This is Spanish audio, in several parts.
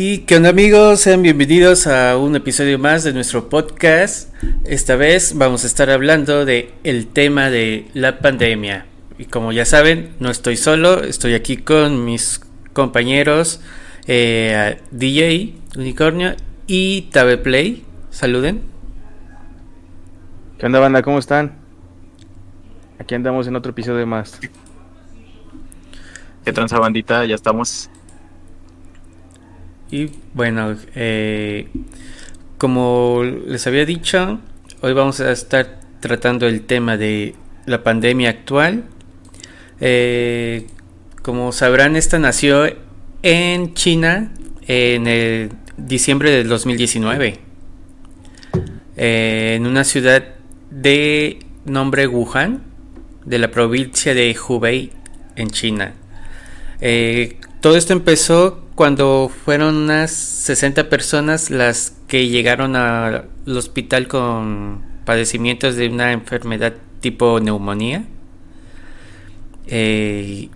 Y qué onda amigos, sean bienvenidos a un episodio más de nuestro podcast. Esta vez vamos a estar hablando de el tema de la pandemia. Y como ya saben, no estoy solo, estoy aquí con mis compañeros eh, DJ Unicornio y Tabe Play. Saluden. ¿Qué onda banda? ¿Cómo están? Aquí andamos en otro episodio más. ¿Qué tranza bandita? Ya estamos y bueno, eh, como les había dicho, hoy vamos a estar tratando el tema de la pandemia actual. Eh, como sabrán, esta nació en China en el diciembre del 2019, eh, en una ciudad de nombre Wuhan, de la provincia de Hubei, en China. todo esto empezó cuando fueron unas 60 personas las que llegaron al hospital con padecimientos de una enfermedad tipo neumonía. Eh,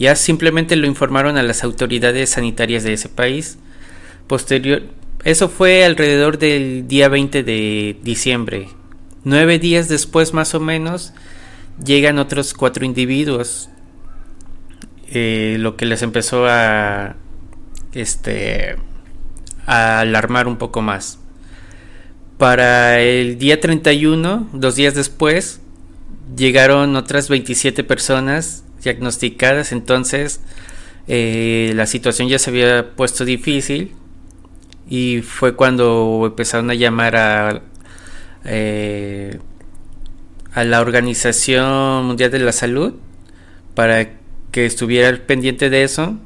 ya simplemente lo informaron a las autoridades sanitarias de ese país. Posterior, eso fue alrededor del día 20 de diciembre. Nueve días después, más o menos, llegan otros cuatro individuos. Eh, lo que les empezó a este, alarmar un poco más. Para el día 31, dos días después, llegaron otras 27 personas diagnosticadas, entonces eh, la situación ya se había puesto difícil y fue cuando empezaron a llamar a, eh, a la Organización Mundial de la Salud para que estuviera pendiente de eso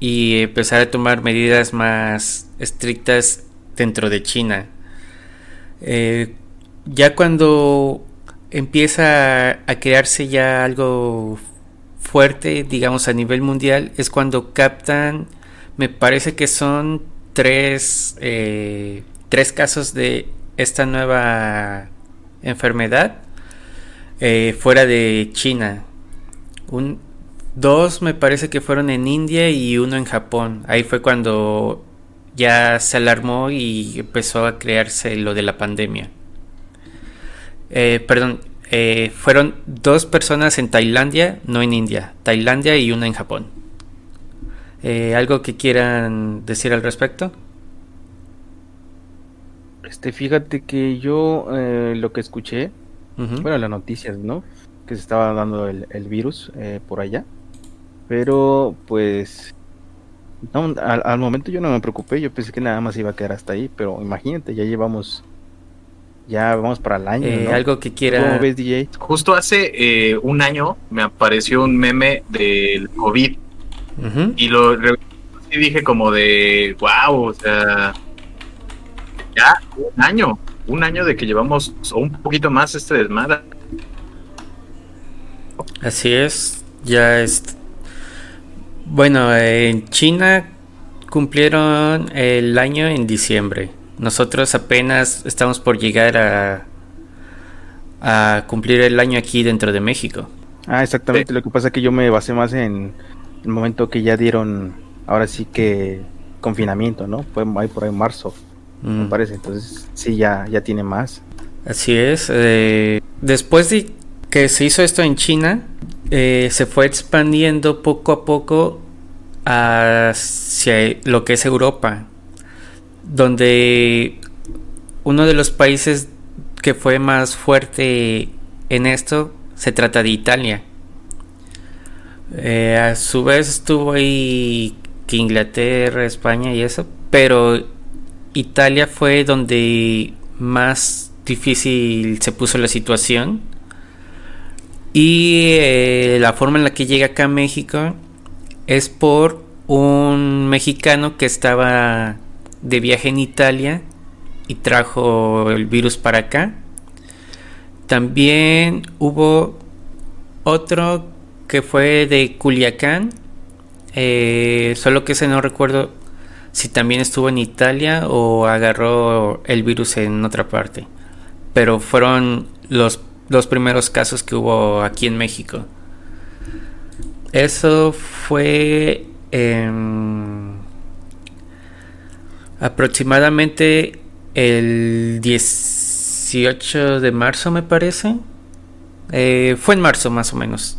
y empezar a tomar medidas más estrictas dentro de China. Eh, ya cuando empieza a crearse ya algo fuerte, digamos a nivel mundial, es cuando captan, me parece que son tres, eh, tres casos de esta nueva enfermedad eh, fuera de China. Un, Dos me parece que fueron en India y uno en Japón. Ahí fue cuando ya se alarmó y empezó a crearse lo de la pandemia. Eh, perdón, eh, fueron dos personas en Tailandia, no en India. Tailandia y una en Japón. Eh, ¿Algo que quieran decir al respecto? Este, fíjate que yo lo que escuché, bueno, las noticias, ¿no? Que se estaba dando el, el virus por allá. Pero pues al, momento yo no me preocupé, yo pensé que nada más iba a quedar hasta ahí, pero imagínate, ya llevamos, ya vamos para el año. Eh, algo que quiera. ves, DJ? Justo hace eh, un año me apareció un meme del COVID y lo y dije como de, wow, o sea, ya un año, un año de que llevamos o un poquito más este desmadre. Así es, ya es bueno, en China cumplieron el año en diciembre. Nosotros apenas estamos por llegar a, a cumplir el año aquí dentro de México. Ah, exactamente. Lo que pasa es que yo me basé más en el momento que ya dieron, ahora sí que confinamiento, ¿no? Fue ahí por ahí en marzo, me mm. parece. Entonces, sí, ya, ya tiene más. Así es. Eh, después de que se hizo esto en China, eh, se fue expandiendo poco a poco hacia lo que es Europa, donde uno de los países que fue más fuerte en esto se trata de Italia. Eh, a su vez estuvo ahí Inglaterra, España y eso, pero Italia fue donde más difícil se puso la situación y eh, la forma en la que llega acá a México es por un mexicano que estaba de viaje en Italia y trajo el virus para acá. También hubo otro que fue de Culiacán, eh, solo que ese no recuerdo si también estuvo en Italia o agarró el virus en otra parte. Pero fueron los los primeros casos que hubo aquí en México. Eso fue Aproximadamente el 18 de marzo me parece. Eh, fue en marzo más o menos.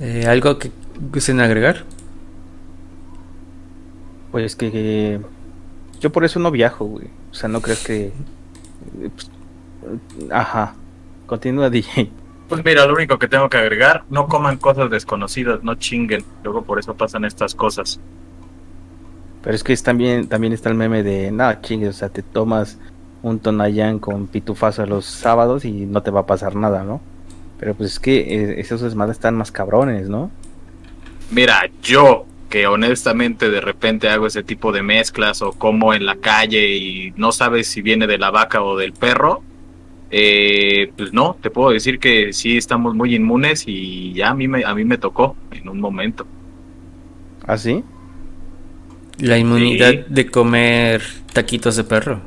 Eh, ¿Algo que gusten agregar? Pues que, yo por eso no viajo, güey. O sea, no crees que... Pues, ajá. Continúa, DJ. Pues mira, lo único que tengo que agregar, no coman cosas desconocidas, no chinguen. Luego por eso pasan estas cosas. Pero es que es también, también está el meme de, nada, chingues, o sea, te tomas un tonayán con pitufazo los sábados y no te va a pasar nada, ¿no? Pero pues es que eh, esos desmadres están más cabrones, ¿no? Mira, yo que honestamente de repente hago ese tipo de mezclas o como en la calle y no sabes si viene de la vaca o del perro, eh, pues no, te puedo decir que sí estamos muy inmunes y ya a mí me, a mí me tocó en un momento. ¿Ah, sí? La inmunidad de comer taquitos de perro.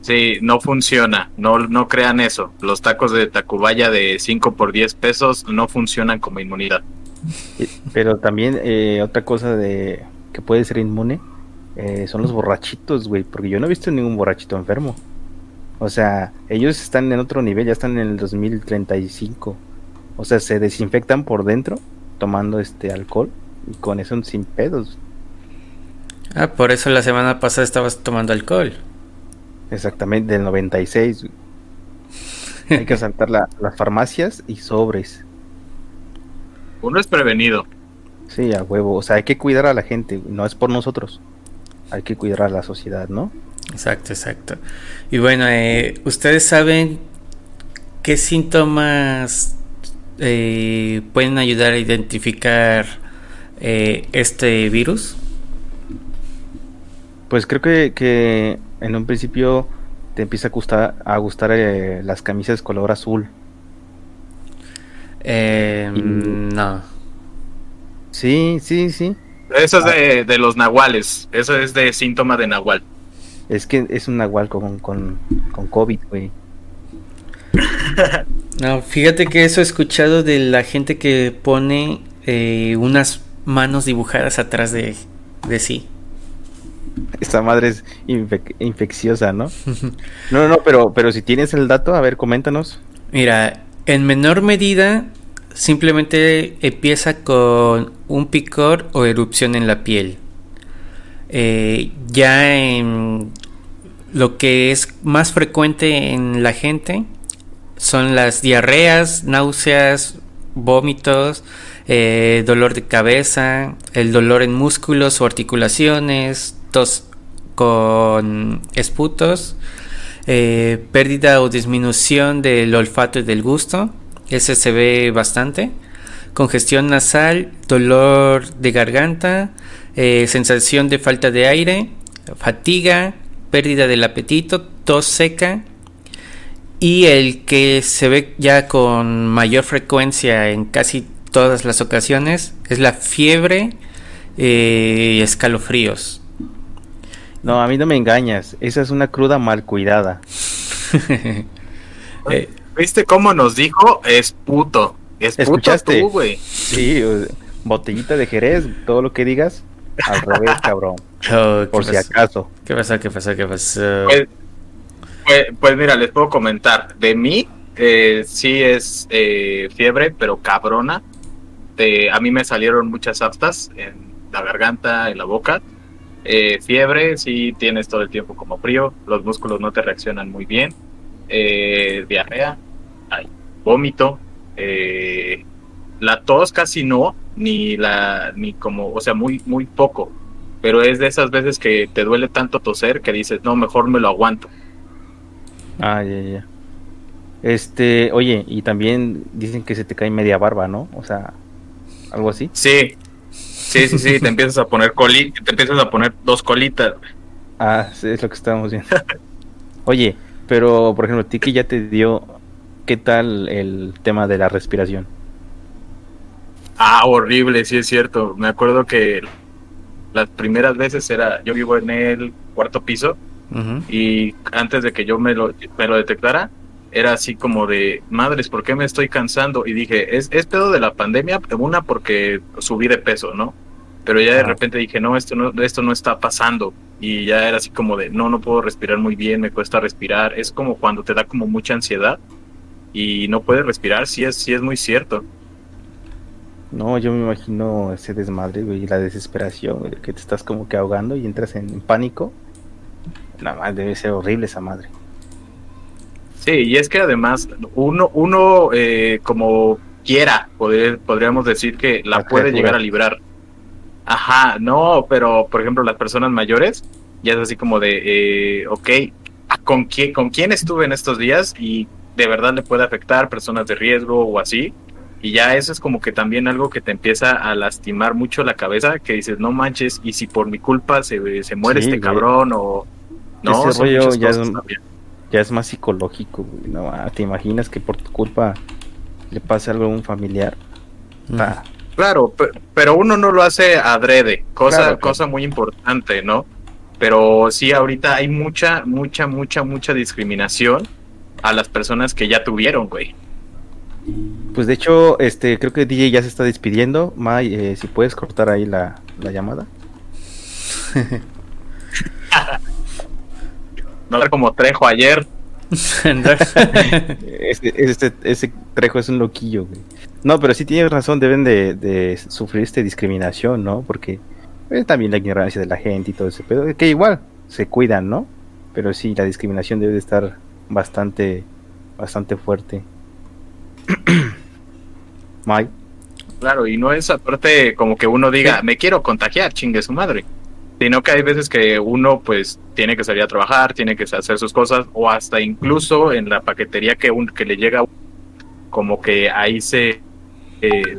Sí, no funciona, no, no crean eso. Los tacos de Tacubaya de 5 por 10 pesos no funcionan como inmunidad. Pero también eh, otra cosa de que puede ser inmune eh, son los borrachitos, güey, porque yo no he visto ningún borrachito enfermo. O sea, ellos están en otro nivel, ya están en el 2035. O sea, se desinfectan por dentro tomando este alcohol y con eso sin pedos. Ah, por eso la semana pasada estabas tomando alcohol. Exactamente, del 96. Hay que saltar las farmacias y sobres. Uno es prevenido. Sí, a huevo. O sea, hay que cuidar a la gente. No es por nosotros. Hay que cuidar a la sociedad, ¿no? Exacto, exacto. Y bueno, eh, ¿ustedes saben qué síntomas eh, pueden ayudar a identificar eh, este virus? Pues creo que, que en un principio te empieza a gustar, a gustar las camisas color azul. Eh, no. Sí, sí, sí. Eso es de, de, los nahuales. Eso es de síntoma de nahual. Es que es un nahual con, con, con COVID, güey. no, fíjate que eso he escuchado de la gente que pone eh, unas manos dibujadas atrás de, de sí. Esta madre es infecciosa, ¿no? no, no, pero, pero si tienes el dato, a ver, coméntanos. Mira, en menor medida, simplemente empieza con un picor o erupción en la piel. Eh, ya lo que es más frecuente en la gente son las diarreas, náuseas, vómitos, eh, dolor de cabeza, el dolor en músculos o articulaciones, tos con esputos, eh, pérdida o disminución del olfato y del gusto, ese se ve bastante, congestión nasal, dolor de garganta, eh, sensación de falta de aire, fatiga, pérdida del apetito, tos seca y el que se ve ya con mayor frecuencia en casi todas las ocasiones es la fiebre eh, y escalofríos. No, a mí no me engañas. Esa es una cruda mal cuidada. Eh, ¿Viste cómo nos dijo? Es puto. Es ¿Escuchaste? puto güey. Sí, botellita de Jerez, todo lo que digas, al revés, cabrón. Oh, por si acaso. ¿Qué pasa? ¿Qué pasa? ¿Qué pasa? Pues, pues, pues mira, les puedo comentar. De mí, eh, sí es eh, fiebre, pero cabrona. a mí me salieron muchas aftas en la garganta, en la boca. Eh, fiebre, si tienes todo el tiempo como frío, los músculos no te reaccionan muy bien, eh, diarrea, hay vómito, eh, la tos casi no, ni la, ni como, o sea, muy, muy poco, pero es de esas veces que te duele tanto toser que dices, no, mejor me lo aguanto. Ah, ya, ya. Este, oye, y también dicen que se te cae media barba, ¿no? O sea, algo así. Sí, Sí, sí, sí, te empiezas a poner coli, te empiezas a poner dos colitas. Ah, sí, es lo que estábamos viendo. Oye, pero por ejemplo, Tiki ya te dio, ¿qué tal el tema de la respiración? Ah, horrible, sí es cierto. Me acuerdo que las primeras veces era, yo vivo en el cuarto piso y antes de que yo me lo, me lo detectara, era así como de, madres, ¿por qué me estoy cansando? Y dije, es, es pedo de la pandemia, una porque subí de peso, ¿no? pero ya de repente dije, no, esto no, esto no está pasando. Y ya era así como de, no, no puedo respirar muy bien, me cuesta respirar. Es como cuando te da como mucha ansiedad y no puedes respirar, sí es, sí es muy cierto. No, yo me imagino ese desmadre, güey, y la desesperación, que te estás como que ahogando y entras en, pánico. Nada más debe ser horrible esa madre. Sí, y es que además uno, uno eh, como quiera, podríamos decir que la, puede llegar a librar. Ajá, no, pero por ejemplo las personas mayores, ya es así como de, eh, ok, ¿con quién, ¿con quién estuve en estos días? Y de verdad le puede afectar personas de riesgo o así. Y ya eso es como que también algo que te empieza a lastimar mucho la cabeza, que dices, no manches, y si por mi culpa se, se muere este cabrón o... No, Ese rollo ya es, ya es, más psicológico, No, ah, ¿Te imaginas que por tu culpa le pase algo a un familiar? Ah. Claro, pero uno no lo hace adrede, cosa, cosa muy importante, ¿no? Pero sí, ahorita hay mucha, mucha, mucha, mucha discriminación a las personas que ya tuvieron, güey. Pues de hecho, este, creo que DJ ya se está despidiendo. May, eh, si puedes cortar ahí la, llamada. como Trejo ayer. ese, ese, Trejo es un loquillo, No, pero sí tienes razón, deben de, sufrir esta discriminación, ¿no? Porque eh, también la ignorancia de la gente y todo ese pedo, que igual se cuidan, ¿no? Pero sí, la discriminación debe de estar bastante, bastante fuerte. Mike. Claro, y no es aparte como que uno diga, me quiero contagiar, chingue su madre. Sino que hay veces que uno pues tiene que salir a trabajar, tiene que hacer sus cosas, o hasta incluso en la paquetería que, un, que le llega, como que ahí se eh,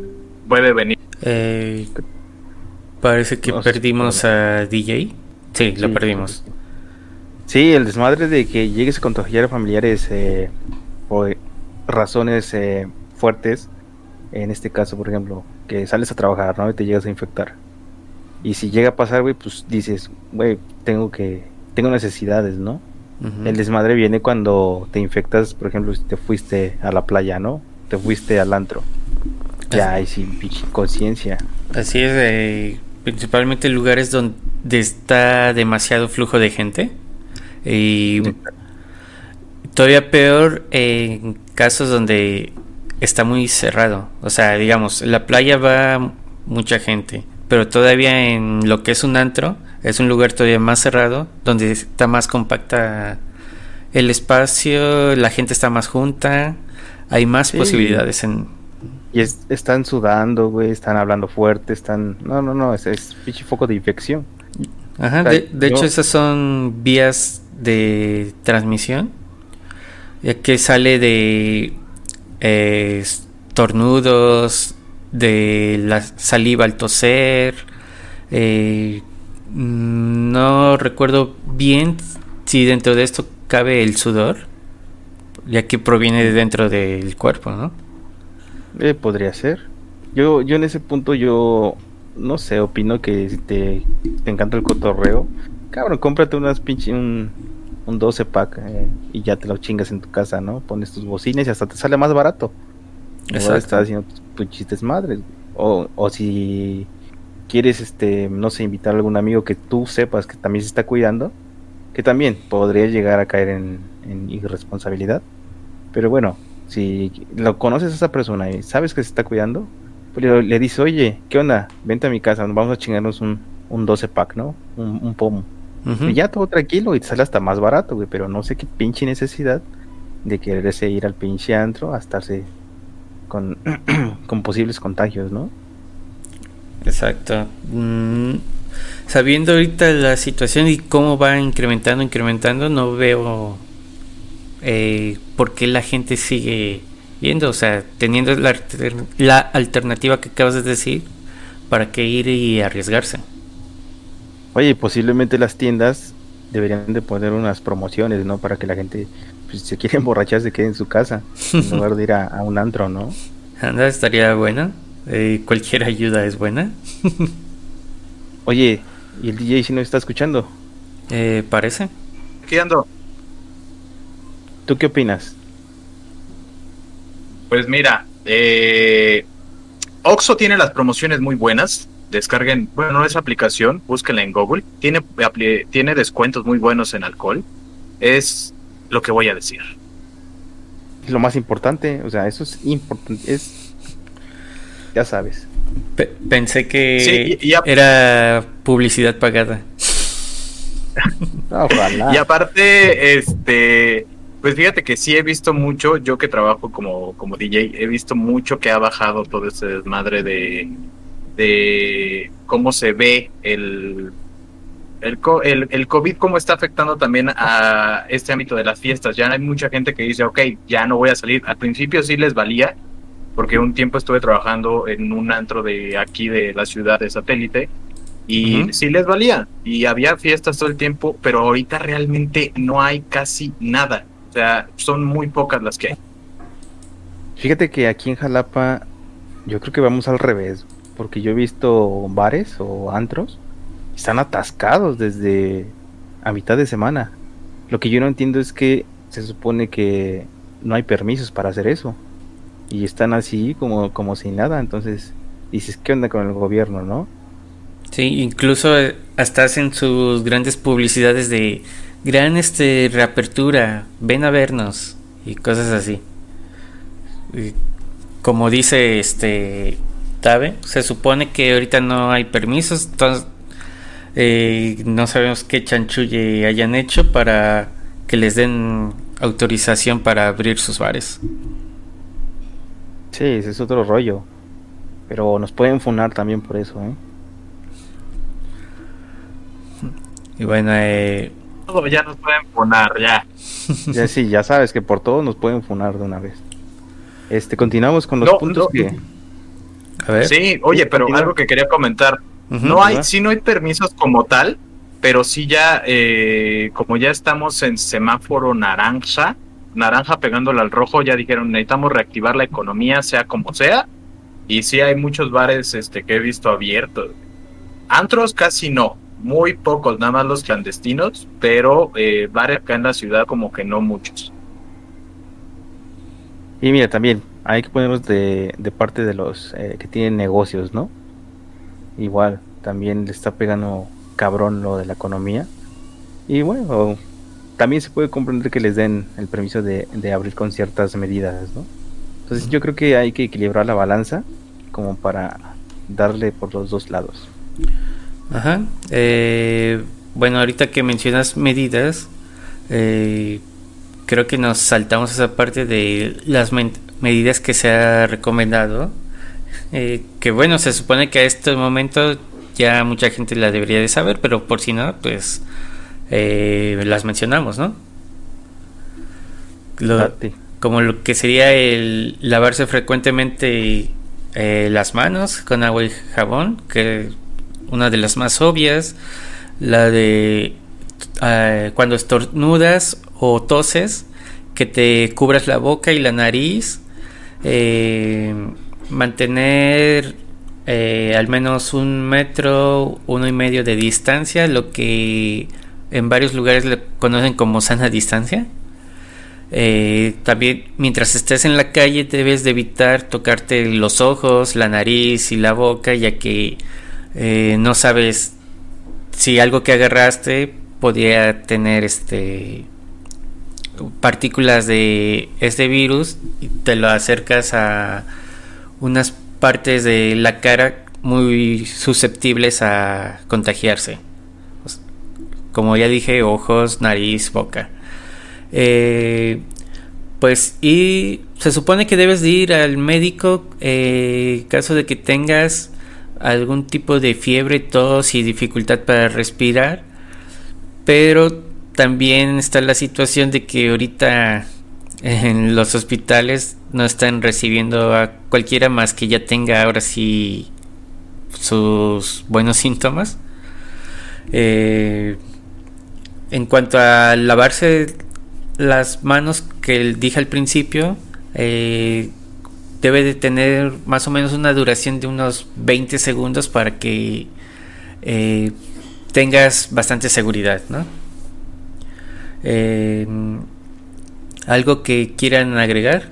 puede venir. Eh, parece que perdimos a DJ. Sí, lo perdimos. Sí, el desmadre de que llegues a contagiar a familiares eh, o razones eh, fuertes, en este caso, por ejemplo, que sales a trabajar, ¿no? Y te llegas a infectar. Y si llega a pasar, güey, pues dices, güey, tengo que, tengo necesidades, ¿no? El desmadre viene cuando te infectas, por ejemplo, si te fuiste a la playa, ¿no? Te fuiste al antro. Ya hay sin conciencia. Así es, eh, principalmente lugares donde está demasiado flujo de gente. Y todavía peor en casos donde está muy cerrado. O sea, digamos, la playa va mucha gente, pero todavía en lo que es un antro, es un lugar todavía más cerrado, donde está más compacta el espacio, la gente está más junta, hay más posibilidades en... Y están sudando, güey, están hablando fuerte, están... No, no, no, es, es pinche foco de infección. Ajá, de, hecho esas son vías de transmisión, ya que sale de eh, tornudos, de la saliva al toser. Eh, no recuerdo bien si dentro de esto cabe el sudor, ya que proviene de dentro del cuerpo, ¿no? Eh, podría ser. Yo, yo en ese punto yo no sé, opino que si te, encanta el cotorreo, cabrón, cómprate unas pinche un, un 12 pack eh, y ya te lo chingas en tu casa, ¿no? Pones tus bocinas y hasta te sale más barato. Exacto. Estás haciendo tus, chistes madres. O, o si quieres, este, no sé, invitar a algún amigo que tú sepas que también se está cuidando, que también podría llegar a caer en, irresponsabilidad. Pero bueno, si lo conoces a esa persona y sabes que se está cuidando, pues le, dices, oye, ¿qué onda? Vente a mi casa, vamos a chingarnos un, un 12 pack, ¿no? Un, un pomo. Y ya todo tranquilo y te sale hasta más barato, güey. Pero no sé qué pinche necesidad de quererse ir al pinche antro a estarse con, con posibles contagios, ¿no? Exacto. Mm, sabiendo ahorita la situación y cómo va incrementando, incrementando, no veo eh, por qué la gente sigue viendo, o sea, teniendo la, la alternativa que acabas de decir, ¿para qué ir y arriesgarse? Oye, posiblemente las tiendas deberían de poner unas promociones, ¿no? Para que la gente, pues, si se quiere emborrachar, se quede en su casa, en lugar de ir a, un antro, ¿no? Anda, estaría buena. Eh, cualquier ayuda es buena. Oye, ¿y el DJ si no está escuchando? Eh, parece. ¿Qué ando? ¿Tú qué opinas? Pues mira, eh, Oxo tiene las promociones muy buenas descarguen, bueno, no es aplicación, búsquenla en Google. Tiene, tiene descuentos muy buenos en alcohol. Es lo que voy a decir. Lo más importante, o sea, eso es importante, es, ya sabes. pensé que era publicidad pagada. Y aparte, este, pues fíjate que sí he visto mucho, yo que trabajo como, como DJ, he visto mucho que ha bajado todo ese desmadre de, de cómo se ve el, el, el, el, COVID, cómo está afectando también a este ámbito de las fiestas. Ya hay mucha gente que dice, ok, ya no voy a salir. Al principio sí les valía, porque un tiempo estuve trabajando en un antro de aquí de la ciudad de satélite y sí les valía y había fiestas todo el tiempo, pero ahorita realmente no hay casi nada. O sea, son muy pocas las que hay. Fíjate que aquí en Jalapa yo creo que vamos al revés, porque yo he visto bares o antros están atascados desde a mitad de semana. Lo que yo no entiendo es que se supone que no hay permisos para hacer eso y están así como como sin nada, entonces dices, ¿qué onda con el gobierno, no? Sí, incluso eh, hasta hacen sus grandes publicidades de gran este reapertura, ven a vernos y cosas así. como dice este Tabe, se supone que ahorita no hay permisos, entonces eh, no sabemos qué chanchulle hayan hecho para que les den autorización para abrir sus bares. Sí, ese es otro rollo. Pero nos pueden funar también por eso, ¿eh? Y bueno, eh... Todo ya nos pueden funar, ya. ya sí, ya sabes que por todo nos pueden funar de una vez. Este, continuamos con los puntos que... A ver. Sí, oye, pero algo que quería comentar. No hay, sí no hay permisos como tal, pero sí ya, eh, como ya estamos en semáforo naranja, naranja pegándole al rojo, ya dijeron, necesitamos reactivar la economía, sea como sea. Y sí hay muchos bares este, que he visto abiertos. Antros casi no, muy pocos, nada más los clandestinos, pero eh, varios acá en la ciudad como que no muchos. Y mira, también hay que ponernos de, de parte de los eh, que tienen negocios, ¿no? Igual, también le está pegando cabrón lo de la economía. Y bueno, también se puede comprender que les den el permiso de, de abrir con ciertas medidas, ¿no? Entonces yo creo que hay que equilibrar la balanza como para darle por los dos lados. Ajá. Eh, bueno, ahorita que mencionas medidas, eh, creo que nos saltamos esa parte de las medidas que se ha recomendado. Eh, que bueno, se supone que a este momento ya mucha gente la debería de saber, pero por si no, pues las mencionamos, ¿no? Ah, como lo que sería el lavarse frecuentemente las manos con agua y jabón, que una de las más obvias, la de eh, cuando estornudas o toses, que te cubras la boca y la nariz, eh, mantener eh, al menos un metro, uno y medio de distancia, lo que en varios lugares le conocen como sana distancia. también mientras estés en la calle debes de evitar tocarte los ojos, la nariz y la boca, ya que eh, no sabes si algo que agarraste podía tener este partículas de este virus y te lo acercas a unas partes de la cara muy susceptibles a contagiarse. Como ya dije, ojos, nariz, boca. Eh, pues y se supone que debes de ir al médico en eh, caso de que tengas algún tipo de fiebre, tos y dificultad para respirar. Pero también está la situación de que ahorita en los hospitales no están recibiendo a cualquiera más que ya tenga ahora sí sus buenos síntomas. Eh, en cuanto a lavarse las manos que dije al principio, eh, debe de tener más o menos una duración de unos 20 segundos para que eh, tengas bastante seguridad, ¿no? ¿Algo que quieran agregar?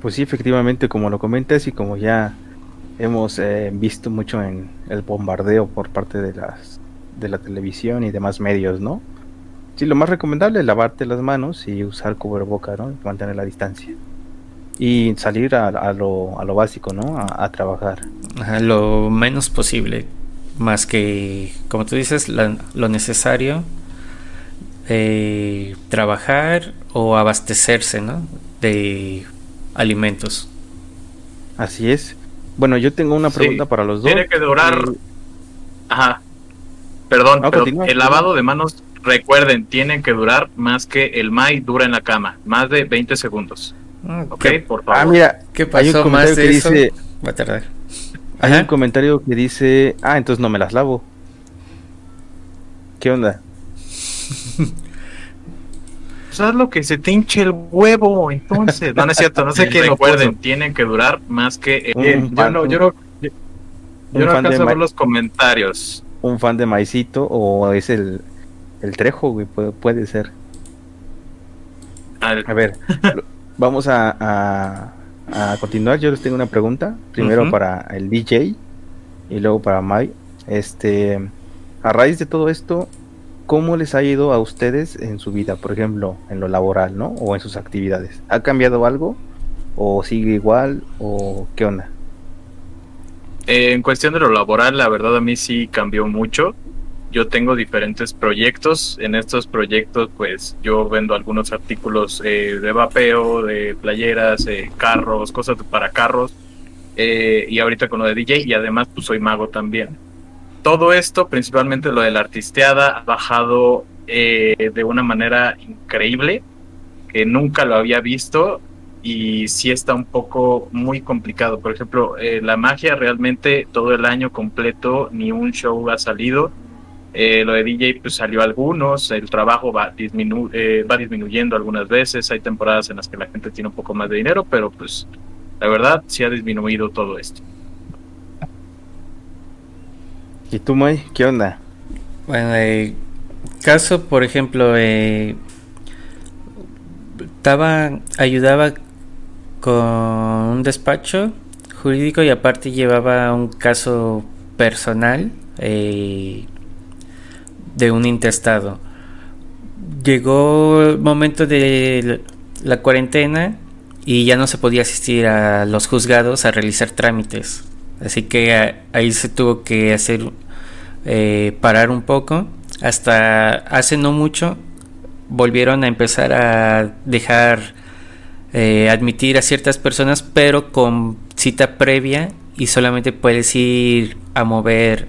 Pues sí, efectivamente, como lo comentas y como ya hemos eh, visto mucho en el bombardeo por parte de las de la televisión y demás medios, ¿no? Sí, lo más recomendable es lavarte las manos y usar cubreboca, ¿no? Mantener la distancia. Y salir a, lo, a lo, básico, ¿no? A, trabajar. lo menos posible. Más que, como tú dices, lo necesario. Eh, trabajar o abastecerse, ¿no? De alimentos. Así es. Bueno, yo tengo una pregunta para los dos. Tiene que durar. Eh, Ajá. Perdón, pero el lavado de manos, recuerden, tiene que durar más que el MAI dura en la cama, más de 20 segundos. Ah, ok, por favor. Ah, mira, ¿qué pasó? Hay un comentario que dice. Va a tardar. Hay un comentario que dice. Ah, entonces no me las lavo. ¿Qué onda? Pues lo que se te hinche el huevo, entonces. No, no es cierto, no sé qué. Recuerden, tienen que durar más que. yo no, yo no, yo, no alcanzo a ver los comentarios. Un fan de maicito o es el, el trejo, güey, puede, ser. A ver, vamos a, a, continuar. Yo les tengo una pregunta. Primero para el DJ y luego para Mai. Este, a raíz de todo esto, ¿cómo les ha ido a ustedes en su vida, por ejemplo, en lo laboral, ¿no? O en sus actividades. ¿Ha cambiado algo? ¿O sigue igual? ¿O qué onda? Eh, en cuestión de lo laboral, la verdad a mí sí cambió mucho. Yo tengo diferentes proyectos. En estos proyectos, pues yo vendo algunos artículos eh, de vapeo, de playeras, carros, cosas para carros. Eh, y ahorita con lo de DJ y además pues soy mago también todo esto, principalmente lo de la artisteada, ha bajado eh, de una manera increíble, que nunca lo había visto y sí está un poco muy complicado. Por ejemplo, eh, la magia realmente todo el año completo ni un show ha salido. Eh, lo de DJ pues salió algunos, el trabajo va, va disminuyendo algunas veces, hay temporadas en las que la gente tiene un poco más de dinero, pero pues la verdad sí ha disminuido todo esto. ¿Y tú, May? ¿Qué onda? Bueno, caso, por ejemplo, eh, estaba, ayudaba con un despacho jurídico y aparte llevaba un caso personal eh, de un intestado. Llegó el momento de la cuarentena y ya no se podía asistir a los juzgados a realizar trámites. Así que ahí se tuvo que hacer eh, parar un poco. Hasta hace no mucho volvieron a empezar a dejar eh, admitir a ciertas personas, pero con cita previa y solamente puedes ir a mover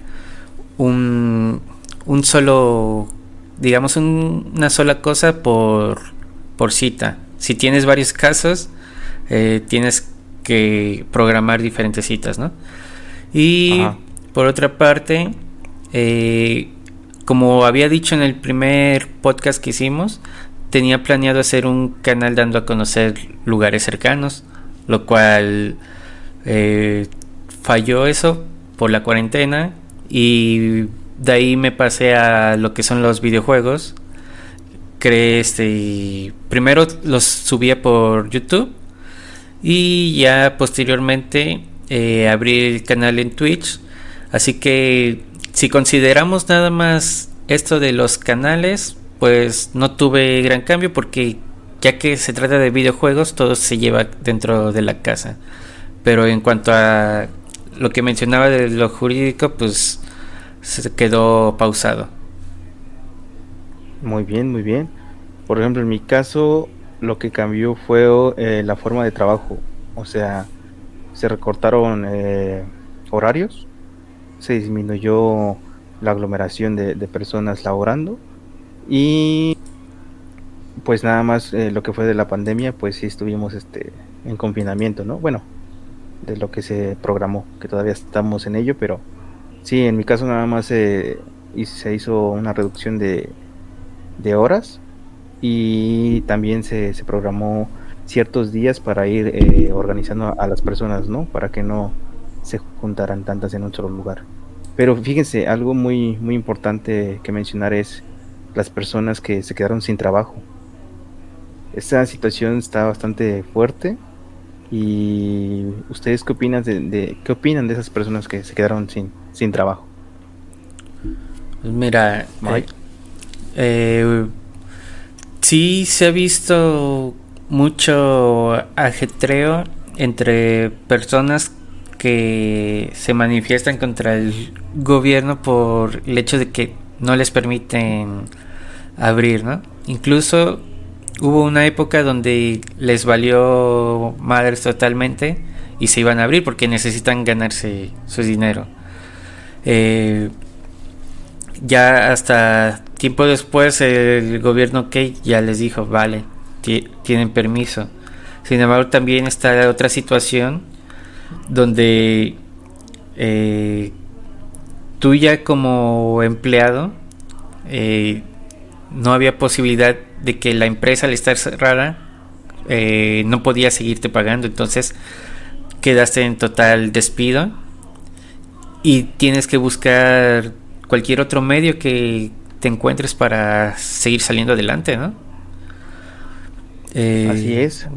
un, un solo, digamos, una sola cosa por, por cita. Si tienes varios casos, eh, tienes que programar diferentes citas, ¿no? Y por otra parte, eh, como había dicho en el primer podcast que hicimos, tenía planeado hacer un canal dando a conocer lugares cercanos, lo cual eh, falló eso por la cuarentena y de ahí me pasé a lo que son los videojuegos. Creé este, primero los subía por YouTube y ya posteriormente eh, abrir el canal en Twitch. Así que si consideramos nada más esto de los canales, pues no tuve gran cambio porque ya que se trata de videojuegos, todo se lleva dentro de la casa. Pero en cuanto a lo que mencionaba de lo jurídico, pues se quedó pausado. Muy bien, muy bien. Por ejemplo, en mi caso, lo que cambió fue eh, la forma de trabajo. O sea, se recortaron eh, horarios, se disminuyó la aglomeración de, personas laborando y pues nada más eh, lo que fue de la pandemia, pues sí estuvimos este, en confinamiento, ¿no? Bueno, de lo que se programó, que todavía estamos en ello, pero sí, en mi caso nada más se hizo una reducción de, de horas y también se, se programó ciertos días para ir eh, organizando a las personas, ¿no? Para que no se juntaran tantas en un solo lugar. Pero fíjense, algo muy, muy importante que mencionar es las personas que se quedaron sin trabajo. Esta situación está bastante fuerte ¿Y ustedes qué opinan de, qué opinan de esas personas que se quedaron sin, sin trabajo? Pues mira, eh, eh, sí se ha visto mucho ajetreo entre personas que se manifiestan contra el gobierno por el hecho de que no les permiten abrir, ¿no? Incluso hubo una época donde les valió madres totalmente y se iban a abrir porque necesitan ganarse su dinero. Eh, ya hasta tiempo después el gobierno Key ya les dijo, vale, tienen permiso. Sin embargo, también está otra situación donde eh, tú ya como empleado eh, no había posibilidad de que la empresa al estar cerrada eh, no podía seguirte pagando, entonces quedaste en total despido y tienes que buscar cualquier otro medio que te encuentres para seguir saliendo adelante, ¿no? Eh, Así es.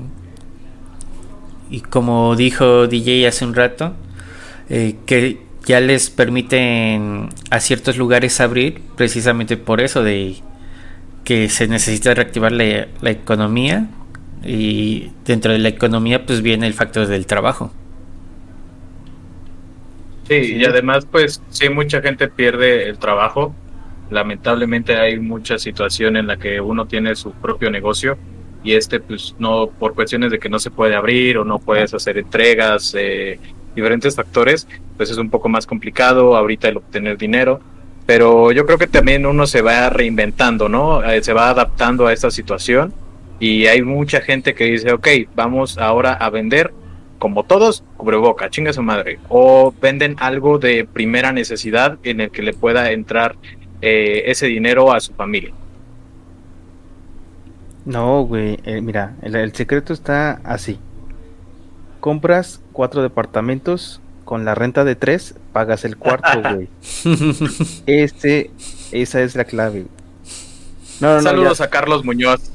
Y como dijo DJ hace un rato, eh, que ya les permiten a ciertos lugares abrir precisamente por eso de que se necesita reactivar la, economía y dentro de la economía pues viene el factor del trabajo. Sí, y además pues sí mucha gente pierde el trabajo. Lamentablemente hay mucha situación en la que uno tiene su propio negocio y este pues no por cuestiones de que no se puede abrir o no puedes hacer entregas, eh, diferentes factores, pues es un poco más complicado ahorita el obtener dinero pero yo creo que también uno se va reinventando, ¿no? Eh, se va adaptando a esta situación y hay mucha gente que dice, ok, vamos ahora a vender, como todos, cubreboca, chinga su madre, o venden algo de primera necesidad en el que le pueda entrar eh, ese dinero a su familia. No, güey, eh, mira, el secreto está así. Compras cuatro departamentos con la renta de tres pagas el cuarto, güey. este, esa es la clave. Saludos a Carlos Muñoz.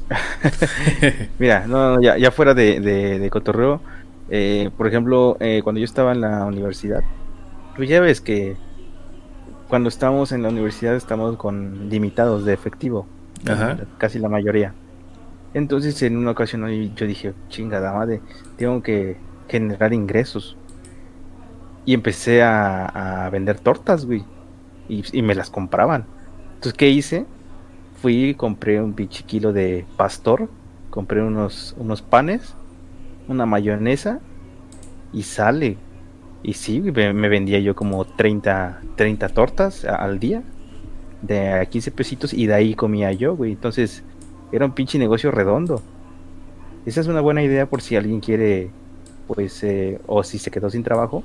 Mira, no, ya, ya fuera de, de, cotorreo, eh, por ejemplo, eh, cuando yo estaba en la universidad, pues ya ves que cuando estamos en la universidad estamos con limitados de efectivo, casi la mayoría. Entonces en una ocasión yo dije, chingada madre, tengo que generar ingresos. Y empecé a, vender tortas, güey. Y, me las compraban. Entonces, ¿qué hice? Fui y compré un pinche kilo de pastor. Compré unos, unos panes. Una mayonesa. Y sale. Y sí, me, me vendía yo como 30, 30 tortas al día. De 15 pesitos. Y de ahí comía yo, güey. Entonces, era un pinche negocio redondo. Esa es una buena idea por si alguien quiere, pues, eh, o si se quedó sin trajo,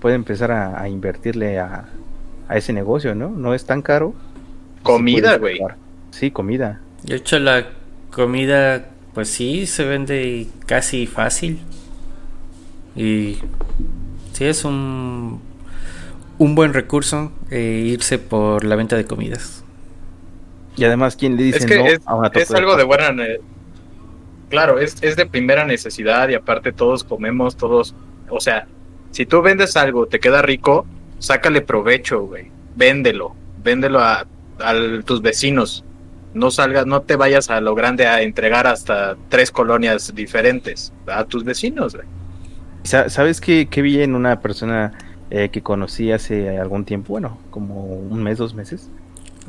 puede empezar a, invertirle a, ese negocio, ¿no? No es tan caro. Comida, güey. Sí, comida. De hecho, la comida, pues sí, se vende casi fácil. Y sí, es un, un buen recurso eh, irse por la venta de comidas. Y además, ¿quién le dice es no es, a una Es algo de buena. Claro, es, es de primera necesidad y aparte todos comemos, todos. O sea, si tú vendes algo, te queda rico, sácale provecho, güey. Véndelo. Véndelo a, tus vecinos. No salgas, no te vayas a lo grande a entregar hasta tres colonias diferentes. A tus vecinos, güey. ¿Sabes qué, vi en una persona eh, que conocí hace algún tiempo? Bueno, como un mes, dos meses.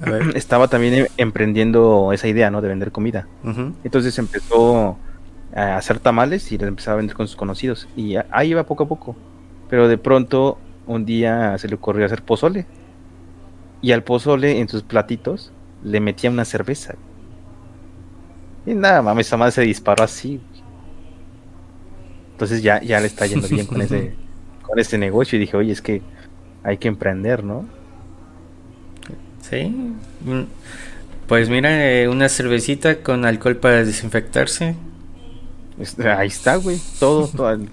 Estaba también em, emprendiendo esa idea, ¿no? De vender comida. Entonces empezó a hacer tamales y les empezaba a vender con sus conocidos. Y ahí iba poco a poco. Pero de pronto un día se le ocurrió hacer pozole. Y al pozole en sus platitos le metía una cerveza. Y nada, mames, esa madre se disparó así. Entonces ya, ya le está yendo bien con ese, con ese negocio. Y dije, oye, es que hay que emprender, ¿no? Sí. Mm, pues mira, eh, una cervecita con alcohol para desinfectarse. Ahí está, güey. Todo, todo el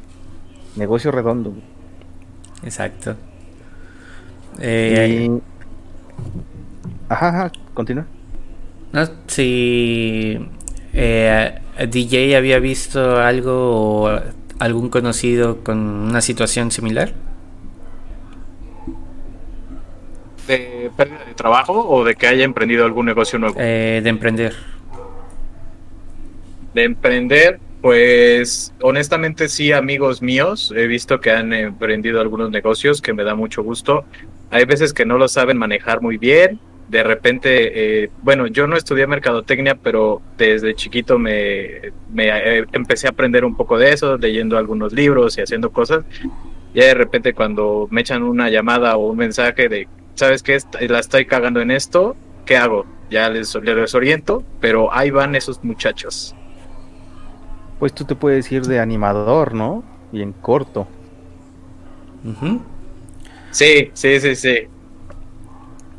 negocio redondo. Exacto. Eh, ajá, ajá, continúa. No, si eh, DJ había visto algo algún conocido con una situación similar? ¿De pérdida de trabajo o de que haya emprendido algún negocio nuevo? Eh, de emprender. De emprender, pues honestamente sí, amigos míos, he visto que han emprendido algunos negocios que me da mucho gusto. Hay veces que no lo saben manejar muy bien. De repente, eh, bueno, yo no estudié mercadotecnia, pero desde chiquito me, me eh, empecé a aprender un poco de eso, leyendo algunos libros y haciendo cosas. Ya de repente cuando me echan una llamada o un mensaje de ¿sabes qué? La estoy cagando en esto, ¿qué hago? Ya les, les oriento, pero ahí van esos muchachos. Pues tú te puedes ir de animador, ¿no? Y en corto. Sí, sí, sí, sí.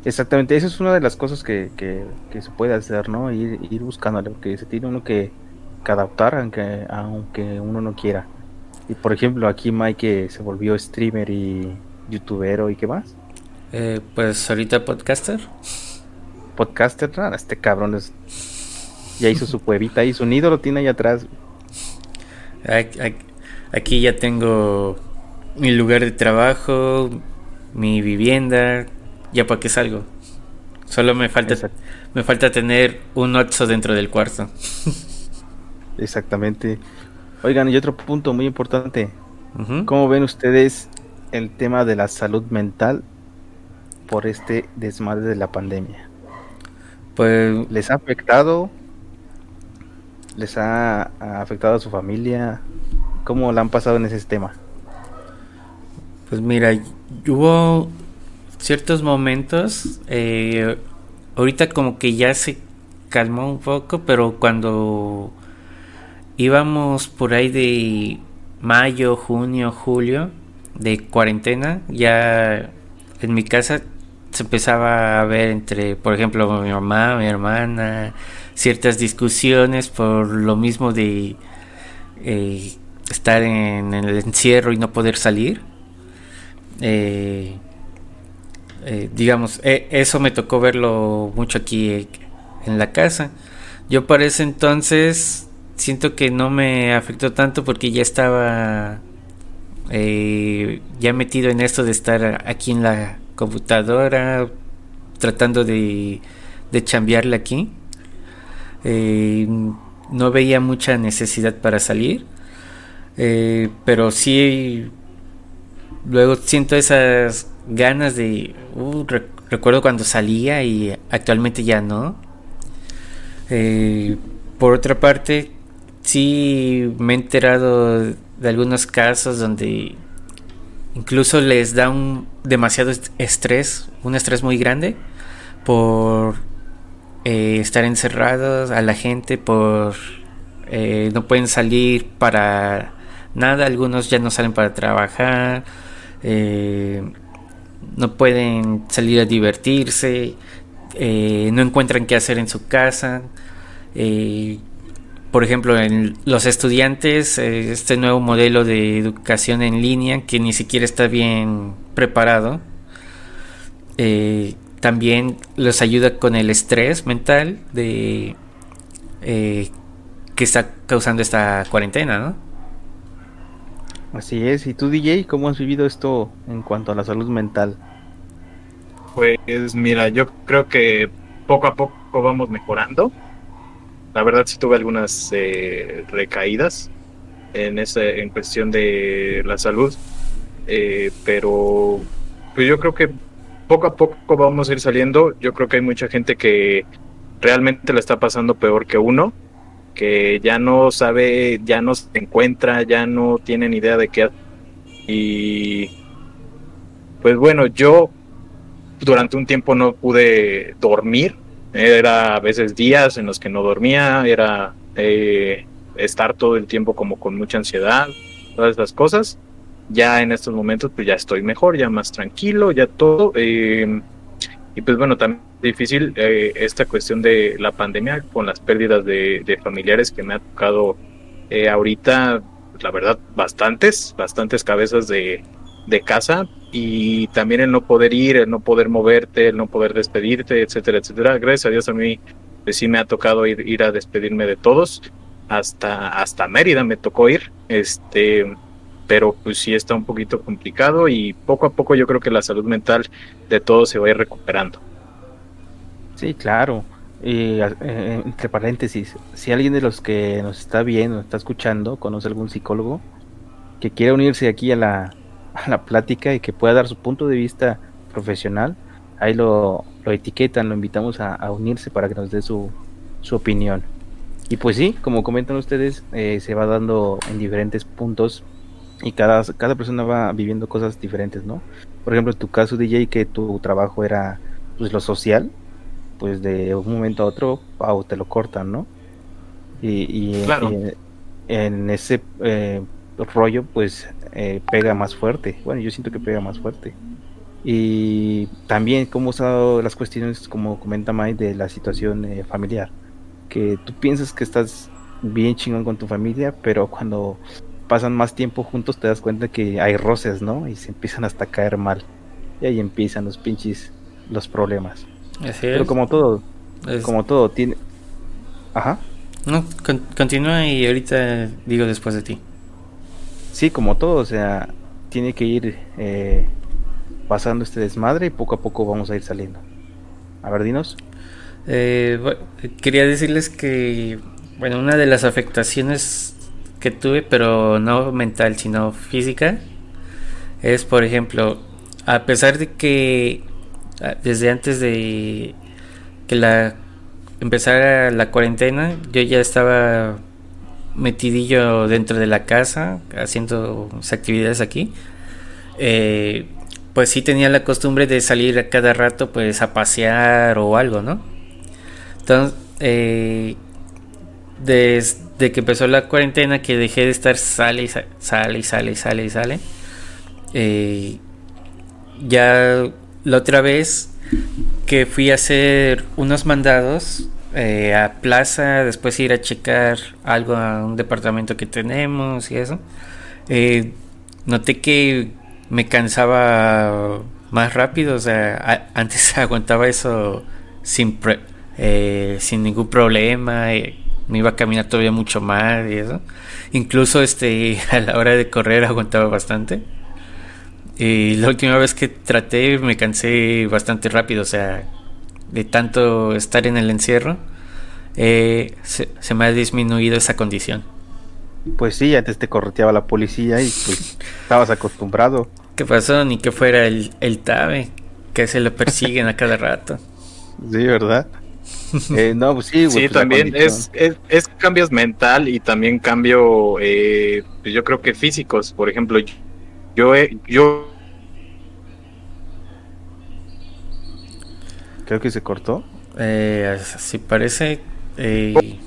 Exactamente, eso es una de las cosas que, que, se puede hacer, ¿no? Ir, ir buscándole, porque se tiene uno que, adaptar aunque, aunque uno no quiera. Y por ejemplo, aquí Mike se volvió streamer y youtubero y qué más. Eh, pues ahorita podcaster. Podcaster, este cabrón es... ya hizo su cuevita y su nido lo tiene ahí atrás. Aquí ya tengo mi lugar de trabajo, mi vivienda, ya para qué salgo. Solo me falta me falta tener un ocho dentro del cuarto. Exactamente. Oigan, y otro punto muy importante. ¿Cómo ven ustedes el tema de la salud mental por este desmadre de la pandemia? Pues les ha afectado, les ha, afectado a su familia. ¿Cómo la han pasado en ese tema? Pues mira, hubo ciertos momentos, eh, ahorita como que ya se calmó un poco, pero cuando íbamos por ahí de mayo, junio, julio, de cuarentena, ya en mi casa se empezaba a ver entre, por ejemplo, mi mamá, mi hermana, ciertas discusiones por lo mismo de eh, estar en, el encierro y no poder salir. Eh, eh, digamos, eso me tocó verlo mucho aquí en la casa. Yo para ese entonces siento que no me afectó tanto porque ya estaba ya metido en esto de estar aquí en la computadora tratando de, de chambearle aquí. Eh, no veía mucha necesidad para salir, eh, pero sí luego siento esas ganas de... Uh, recuerdo cuando salía y actualmente ya no. Eh, por otra parte, sí me he enterado de algunos casos donde incluso les da un demasiado estrés, un estrés muy grande por eh, estar encerrados a la gente, por eh, no pueden salir para nada, algunos ya no salen para trabajar, eh, no pueden salir a divertirse, no encuentran qué hacer en su casa por ejemplo, en los estudiantes, eh, este nuevo modelo de educación en línea que ni siquiera está bien preparado, eh, también los ayuda con el estrés mental de eh, que está causando esta cuarentena, ¿no? Así es. ¿Y tú, DJ, cómo has vivido esto en cuanto a la salud mental? Pues mira, yo creo que poco a poco vamos mejorando la verdad sí tuve algunas eh, recaídas en esa en cuestión de la salud eh, pero pues yo creo que poco a poco vamos a ir saliendo. Yo creo que hay mucha gente que realmente la está pasando peor que uno que ya no sabe ya no se encuentra ya no tienen idea de qué y pues bueno yo durante un tiempo no pude dormir era a veces días en los que no dormía, era eh, estar todo el tiempo como con mucha ansiedad, todas esas cosas. Ya en estos momentos pues ya estoy mejor, ya más tranquilo, ya todo. Eh, y pues bueno, también difícil eh, esta cuestión de la pandemia con las pérdidas de, familiares que me ha tocado ahorita, la verdad, bastantes, bastantes cabezas de, de casa y también el no poder ir, el no poder moverte, el no poder despedirte, etcétera, etcétera. Gracias a Dios a mí pues sí me ha tocado ir, ir a despedirme de todos hasta, hasta Mérida me tocó ir, este, pero pues sí está un poquito complicado y poco a poco yo creo que la salud mental de todos se va a ir recuperando. Sí, claro. Y eh, entre paréntesis, si alguien de los que nos está viendo, está escuchando, conoce algún psicólogo que quiera unirse aquí a la, a la plática y que pueda dar su punto de vista profesional, ahí lo, lo etiquetan, lo invitamos a, unirse para que nos dé su, su opinión. Y pues sí, como comentan ustedes, eh, se va dando en diferentes puntos y cada, cada persona va viviendo cosas diferentes, ¿no? Por ejemplo, en tu caso, DJ, que tu trabajo era pues lo social, pues de un momento a otro, wow, te lo cortan, ¿no? Y, en, ese eh, rollo, pues eh, pega más fuerte. Bueno, yo siento que pega más fuerte. Y también cómo dado las cuestiones, como comenta Mike, de la situación eh, familiar. Que tú piensas que estás bien chingón con tu familia, pero cuando pasan más tiempo juntos te das cuenta que hay roces, ¿no? Y se empiezan hasta a caer mal. Y ahí empiezan los pinches, los problemas. pero como todo, como todo, tiene... Ajá. No, continúa y ahorita digo después de ti. Sí, como todo, o sea, tiene que ir... Eh, pasando este desmadre y poco a poco vamos a ir saliendo. A ver, dinos. Eh, quería decirles que, bueno, una de las afectaciones que tuve, pero no mental, sino física, es, por ejemplo, a pesar de que ah, desde antes de que la empezara la cuarentena, yo ya estaba metidillo dentro de la casa, haciendo actividades aquí. Eh, pues sí tenía la costumbre de salir a cada rato pues a pasear o algo, ¿no? Entonces, eh, desde que empezó la cuarentena que dejé de estar sale y sale y sale y sale y sale, eh, ya la otra vez que fui a hacer unos mandados eh, a plaza, después ir a checar algo a un departamento que tenemos y eso, noté que me cansaba más rápido, o sea, antes aguantaba eso sin, eh, sin ningún problema, eh, me iba a caminar todavía mucho más y eso. Incluso este, a la hora de correr aguantaba bastante. Y la última vez que traté me cansé bastante rápido, o sea, de tanto estar en el encierro, eh, se, se me ha disminuido esa condición. Pues sí, antes te correteaba la policía y pues estabas acostumbrado. ¿Qué pasó? Ni que fuera el, el Tabe, que se lo persiguen a cada rato. Sí, ¿verdad? Eh, no, pues sí, Sí, pues también es, es, cambios mental y también cambio, eh, pues yo creo que físicos. Por ejemplo, yo, yo. Creo que se cortó. Eh, así parece. Eh,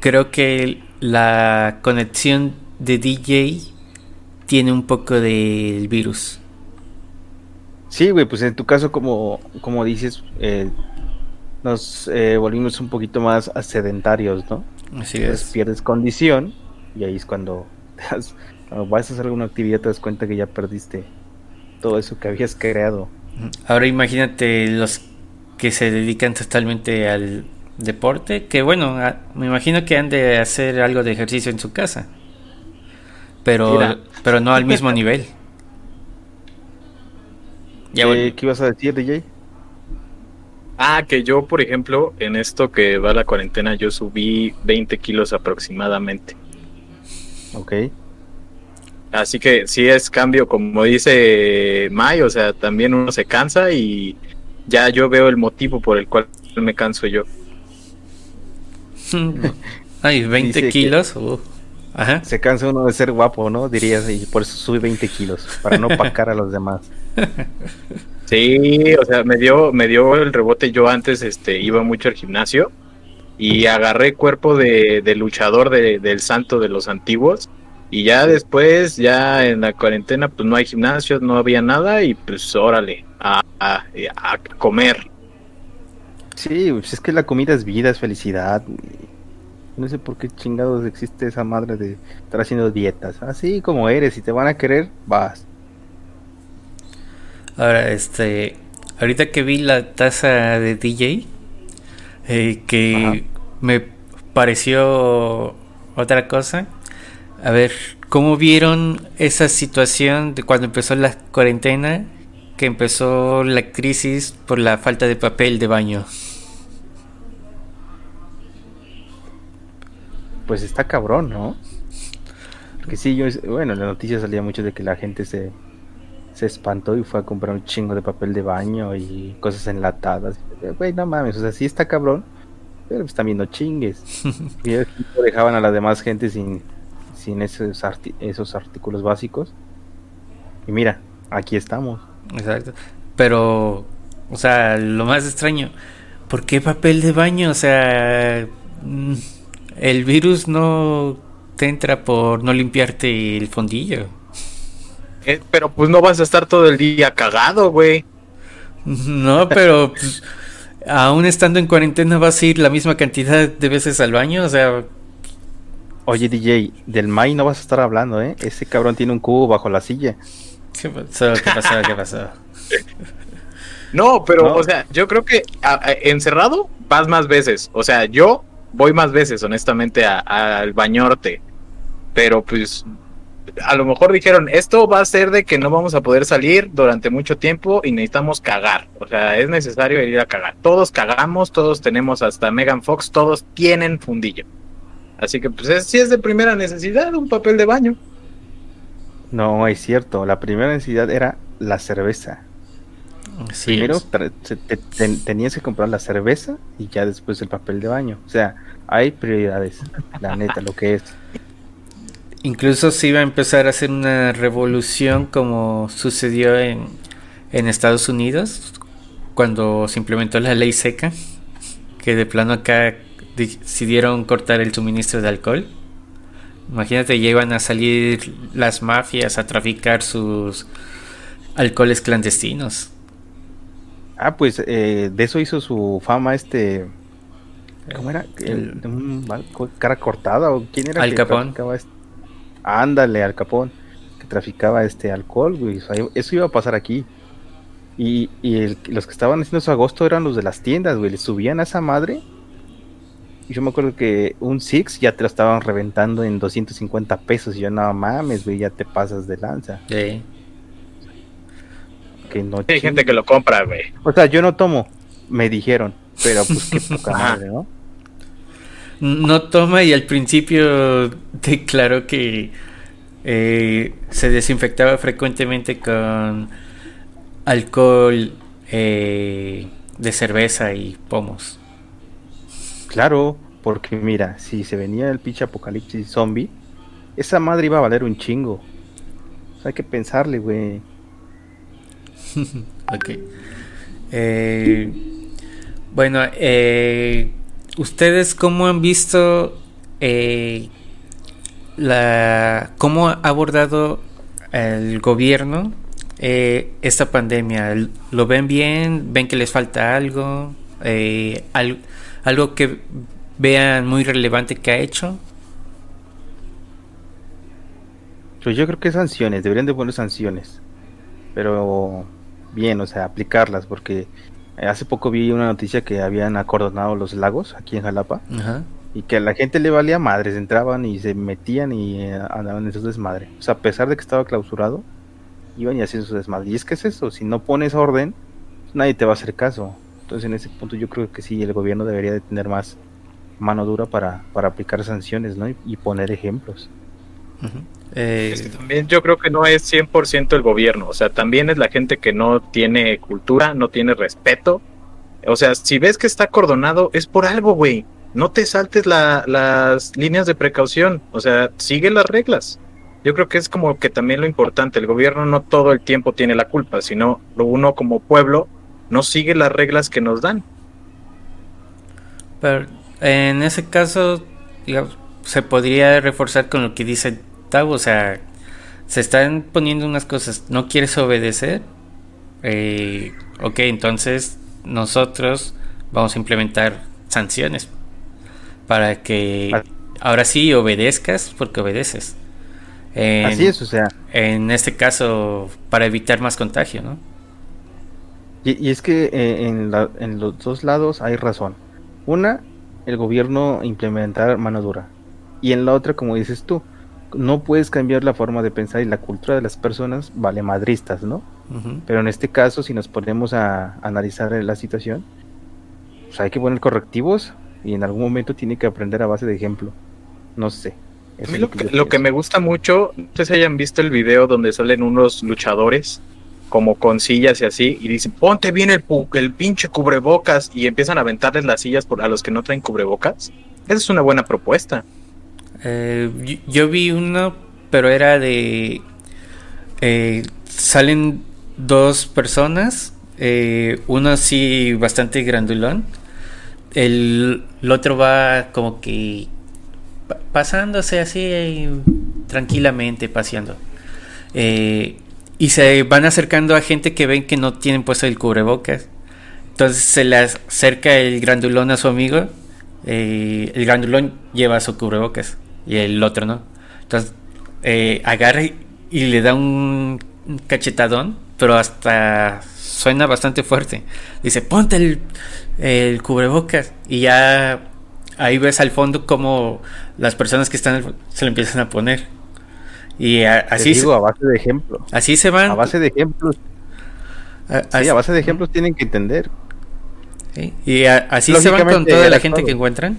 creo que la conexión de DJ tiene un poco del virus. Sí, güey, pues en tu caso, como, como dices, eh, nos eh, volvimos un poquito más sedentarios, ¿no? Así es. Pierdes condición y ahí es cuando, cuando vas a hacer alguna actividad te das cuenta que ya perdiste todo eso que habías creado. Ahora imagínate los que se dedican totalmente al deporte, que bueno, me imagino que han de hacer algo de ejercicio en su casa pero, pero no al mismo nivel. ¿Qué, ibas a decir, DJ? Ah, que yo, por ejemplo, en esto que va la cuarentena, yo subí 20 kilos aproximadamente. Ok. Así que sí es cambio, como dice May, o sea, también uno se cansa y ya yo veo el motivo por el cual me canso yo. Ay, 20 kilos. Se cansa uno de ser guapo, ¿no? Dirías, y por eso sube 20 kilos, para no pacar a los demás. Sí, o sea, me dio, me dio el rebote. Yo antes este, iba mucho al gimnasio y agarré cuerpo de, luchador del santo de los antiguos. Y ya después, ya en la cuarentena, pues no hay gimnasio, no había nada y pues órale, a, a, a comer. Sí, pues es que la comida es vida, es felicidad. No sé por qué chingados existe esa madre de estar haciendo dietas. Así como eres, si te van a querer, vas. Ahora, este. Ahorita que vi la taza de DJ, eh, que me pareció otra cosa. A ver, ¿cómo vieron esa situación de cuando empezó la cuarentena? Que empezó la crisis por la falta de papel de baño. Pues está cabrón, ¿no? Porque sí, yo, bueno, en la noticia salía mucho de que la gente se, se espantó y fue a comprar un chingo de papel de baño y cosas enlatadas. Güey, no mames, o sea, sí está cabrón, pero están viendo chingues. y dejaban a la demás gente sin, sin esos, esos artículos básicos. Y mira, aquí estamos. Exacto. Pero, o sea, lo más extraño, ¿por qué papel de baño? O sea, mm, el virus no te entra por no limpiarte el fondillo. Eh, pero pues no vas a estar todo el día cagado, güey. No, pero pues, aún estando en cuarentena vas a ir la misma cantidad de veces al baño, o sea... Oye DJ, del May no vas a estar hablando, ¿eh? Ese cabrón tiene un cubo bajo la silla. ¿Qué pasó? ¿Qué pasó? ¿Qué pasó? no, pero, o sea, yo creo que encerrado vas más veces. O sea, yo voy más veces, honestamente, al bañorte. Pero pues a lo mejor dijeron, esto va a ser de que no vamos a poder salir durante mucho tiempo y necesitamos cagar. O sea, es necesario ir a cagar. Todos cagamos, todos tenemos hasta Megan Fox, todos tienen fundillo. Así que pues es, sí es de primera necesidad un papel de baño. No, es cierto. La primera necesidad era la cerveza. Primero tenías que comprar la cerveza y ya después el papel de baño. O sea, hay prioridades, la neta, lo que es. Incluso se iba a empezar a hacer una revolución como sucedió en, en Estados Unidos cuando se implementó la ley seca, que de plano acá decidieron cortar el suministro de alcohol. Imagínate, iban a salir las mafias a traficar sus alcoholes clandestinos. Ah, pues eh, de eso hizo su fama este... ¿Cómo era? El, cara cortada o quién era? Al Capón. Este? Ándale, Al Capón, que traficaba este alcohol, güey. eso iba a pasar aquí. Y, los que estaban haciendo eso agosto eran los de las tiendas, güey. Le subían a esa madre. Y yo me acuerdo que un Six ya te lo estaban reventando en 250 pesos. Y yo, no mames, güey, ya te pasas de lanza. Sí. Que no Hay gente que lo compra, güey. O sea, yo no tomo, me dijeron. Pero pues qué poca madre, ¿no? no toma y al principio declaró que eh, se desinfectaba frecuentemente con alcohol eh, de cerveza y pomos. Claro, porque mira, si se venía el pinche apocalipsis zombie, esa madre iba a valer un chingo. hay que pensarle, güey. ok. Eh, bueno, eh, ¿Ustedes cómo han visto eh, la cómo ha abordado el gobierno eh, esta pandemia? ¿Lo ven bien? ¿Ven que les falta algo? ¿Algo que vean muy relevante que ha hecho? Pues yo creo que sanciones, deberían de poner sanciones, pero bien, o sea, aplicarlas, porque eh, hace poco vi una noticia que habían acordonado los lagos aquí en Jalapa. Y que a la gente le valía madres, entraban y se metían y eh, andaban en su desmadre. O sea, a pesar de que estaba clausurado, iban y hacían su desmadre. Y es que es eso, si no pones orden, nadie te va a hacer caso. Entonces en ese punto yo creo que sí, el gobierno debería de tener más mano dura para, para aplicar sanciones ¿no? y, poner ejemplos. Eh, también yo creo que no es 100% el gobierno, o sea, también es la gente que no tiene cultura, no tiene respeto. O sea, si ves que está acordonado, es por algo, güey. No te saltes las líneas de precaución, o sea, sigue las reglas. Yo creo que es como que también lo importante, el gobierno no todo el tiempo tiene la culpa, sino lo uno como pueblo no sigue las reglas que nos dan. Pero en ese caso, se podría reforzar con lo que dice o sea, se están poniendo unas cosas, no quieres obedecer, eh, ok, entonces nosotros vamos a implementar sanciones para que ahora sí obedezcas porque obedeces. Así es, o sea. En este caso, para evitar más contagio, ¿no? Y, es que eh, en, en, los dos lados hay razón. Una, el gobierno implementar mano dura. Y en la otra, como dices tú, no puedes cambiar la forma de pensar y la cultura de las personas vale madristas, ¿no? Pero en este caso, si nos ponemos a analizar la situación, pues hay que poner correctivos y en algún momento tiene que aprender a base de ejemplo. No sé. lo, que, lo que, me gusta mucho, no sé si hayan visto el video donde salen unos luchadores como con sillas y así, y dicen, ponte bien el, el pinche cubrebocas, y empiezan a aventarles las sillas por, a los que no traen cubrebocas. Esa es una buena propuesta. Eh, yo, vi uno, pero era de... Eh, salen dos personas, eh, uno así bastante grandulón, el, otro va como que pasándose así tranquilamente, paseando. Y se van acercando a gente que ven que no tienen puesto el cubrebocas. Entonces se le acerca el grandulón a su amigo. el grandulón lleva su cubrebocas y el otro no. Entonces eh, agarra y, le da un, cachetadón, pero hasta suena bastante fuerte. Dice, ponte el, el cubrebocas y ya ahí ves al fondo como las personas que están se lo empiezan a poner. Y así digo, a base de. Así se van. A base de ejemplos. A, sí, a base de ejemplos tienen que entender. Y así se van con toda la gente que encuentran.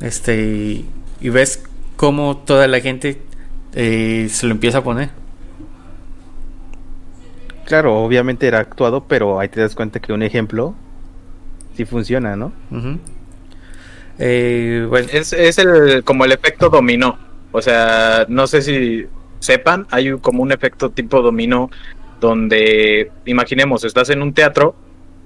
Este y ves cómo toda la gente eh, se lo empieza a poner. Claro, obviamente era actuado, pero ahí te das cuenta que un ejemplo sí funciona, ¿no? Eh, bueno. Es, el, como el efecto dominó. O sea, no sé si sepan, hay como un efecto tipo dominó donde, imaginemos, estás en un teatro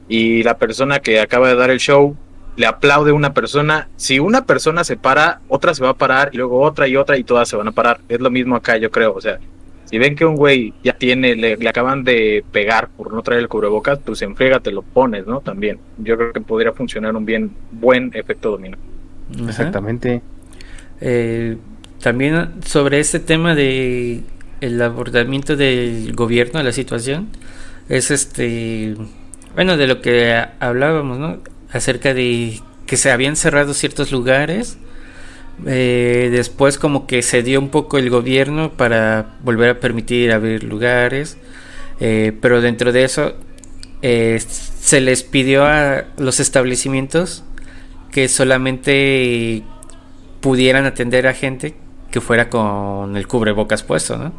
y la persona que acaba de dar el show le aplaude una persona, si una persona se para, otra se va a parar y luego otra y otra y todas se van a parar. Es lo mismo acá, yo creo. O sea, si ven que un güey ya tiene, le, acaban de pegar por no traer el cubrebocas, pues en friega te lo pones, ¿no? También. Yo creo que podría funcionar un bien buen efecto dominó. Exactamente. Eh, también sobre este tema de el abordamiento del gobierno de la situación es este bueno de lo que hablábamos no acerca de que se habían cerrado ciertos lugares. Eh, después como que se dio un poco el gobierno para volver a permitir abrir lugares. Eh, pero dentro de eso eh, se les pidió a los establecimientos que solamente pudieran atender a gente que fuera con el cubrebocas puesto, ¿no?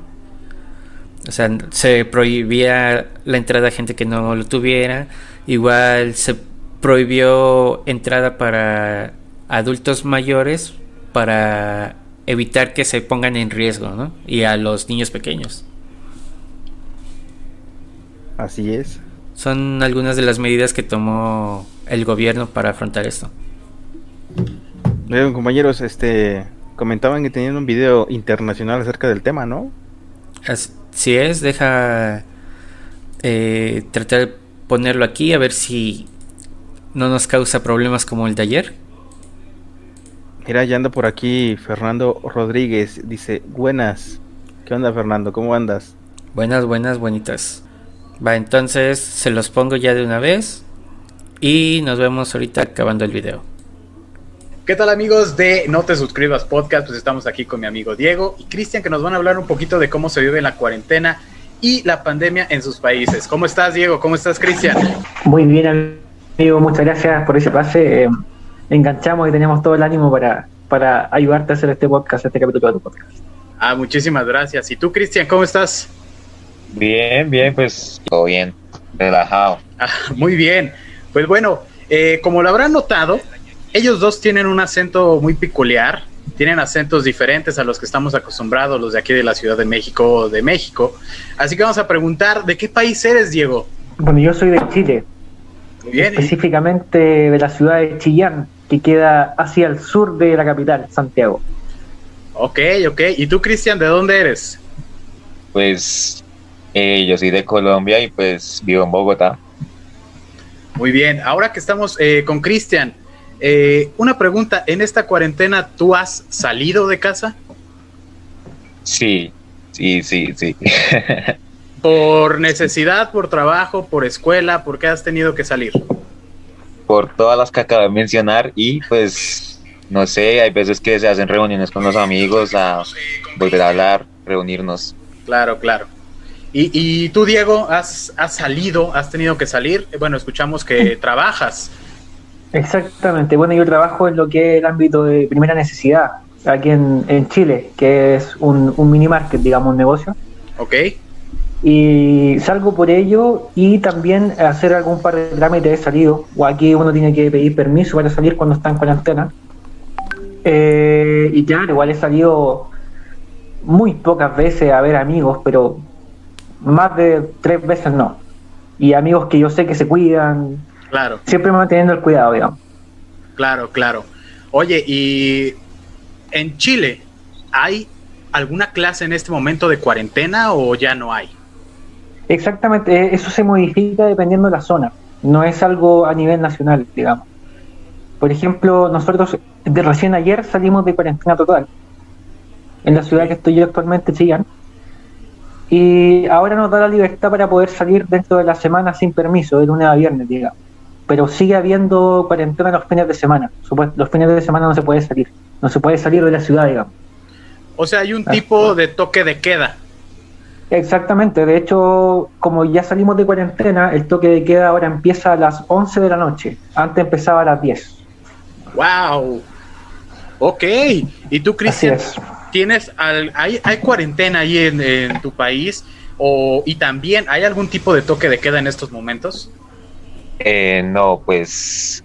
O sea, se prohibía la entrada a gente que no lo tuviera. Igual se prohibió entrada para adultos mayores para evitar que se pongan en riesgo, ¿no? Y a los niños pequeños. Así es. Son algunas de las medidas que tomó el gobierno para afrontar esto. Bien, compañeros, este comentaban que tenían un video internacional acerca del tema, ¿no? Así es, deja eh, tratar de ponerlo aquí a ver si no nos causa problemas como el de ayer. Mira, ya anda por aquí Fernando Rodríguez. Dice, buenas. ¿Qué onda Fernando? ¿Cómo andas? Buenas, buenas, bonitas. Va, entonces se los pongo ya de una vez. Y nos vemos ahorita acabando el video. ¿Qué tal amigos de No te suscribas podcast? Pues estamos aquí con mi amigo Diego y Cristian que nos van a hablar un poquito de cómo se vive la cuarentena y la pandemia en sus países. ¿Cómo estás Diego? ¿Cómo estás Cristian? Muy bien Amigo, muchas gracias por ese pase. Eh, enganchamos y teníamos todo el ánimo para, para ayudarte a hacer este podcast, este capítulo de tu podcast. Ah, muchísimas gracias. ¿Y tú, Cristian, cómo estás? Bien, bien, pues todo bien, relajado. Ah, muy bien. Pues bueno, eh, como lo habrán notado, ellos dos tienen un acento muy peculiar, tienen acentos diferentes a los que estamos acostumbrados, los de aquí de la Ciudad de México o de México. Así que vamos a preguntar, ¿de qué país eres, Diego? Bueno, yo soy de Chile específicamente de la ciudad de Chillán, que queda hacia el sur de la capital, Santiago. Ok, ok. ¿Y tú, Cristian, de dónde eres? Pues eh, yo soy de Colombia y pues vivo en Bogotá. Muy bien, ahora que estamos eh, con Cristian, eh, una pregunta, ¿en esta cuarentena tú has salido de casa? Sí, sí, sí, sí. ¿Por necesidad, por trabajo, por escuela? ¿Por qué has tenido que salir? por todas las que acabo de mencionar y pues no sé, hay veces que se hacen reuniones con los amigos a volver a hablar, reunirnos. Claro, claro. Y, y tú, Diego, has, has salido, has tenido que salir. Bueno, escuchamos que trabajas. Exactamente. Bueno, yo trabajo en lo que es el ámbito de primera necesidad, aquí en, en Chile, que es un, un mini market, digamos, un negocio. Ok. Y salgo por ello y también hacer algún par de trámites he salido. O aquí uno tiene que pedir permiso para salir cuando está en cuarentena. Eh, y claro, igual he salido muy pocas veces a ver amigos, pero más de tres veces no. Y amigos que yo sé que se cuidan. Claro. Siempre manteniendo el cuidado, digamos. Claro, claro. Oye, y en Chile, ¿hay alguna clase en este momento de cuarentena o ya no hay? Exactamente, eh, eso se modifica dependiendo de la zona. No es algo a nivel nacional, digamos. Por ejemplo, nosotros de recién ayer salimos de cuarentena total en la ciudad que estoy yo actualmente, Chillán. Y ahora nos da la libertad para poder salir dentro de la semana sin permiso, de lunes a viernes, digamos. Pero sigue habiendo cuarentena los fines de semana. Los fines de semana no se puede salir. No se puede salir de la ciudad, digamos. O sea, hay un tipo de toque de queda. Exactamente, de hecho, como ya salimos de cuarentena, el toque de queda ahora empieza a las 11 de la noche. Antes empezaba a las 10. ¡Wow! Ok. ¿Y tú, Cristian, tienes al, hay, hay cuarentena ahí en, en tu país? O, ¿Y también hay algún tipo de toque de queda en estos momentos? Eh, no, pues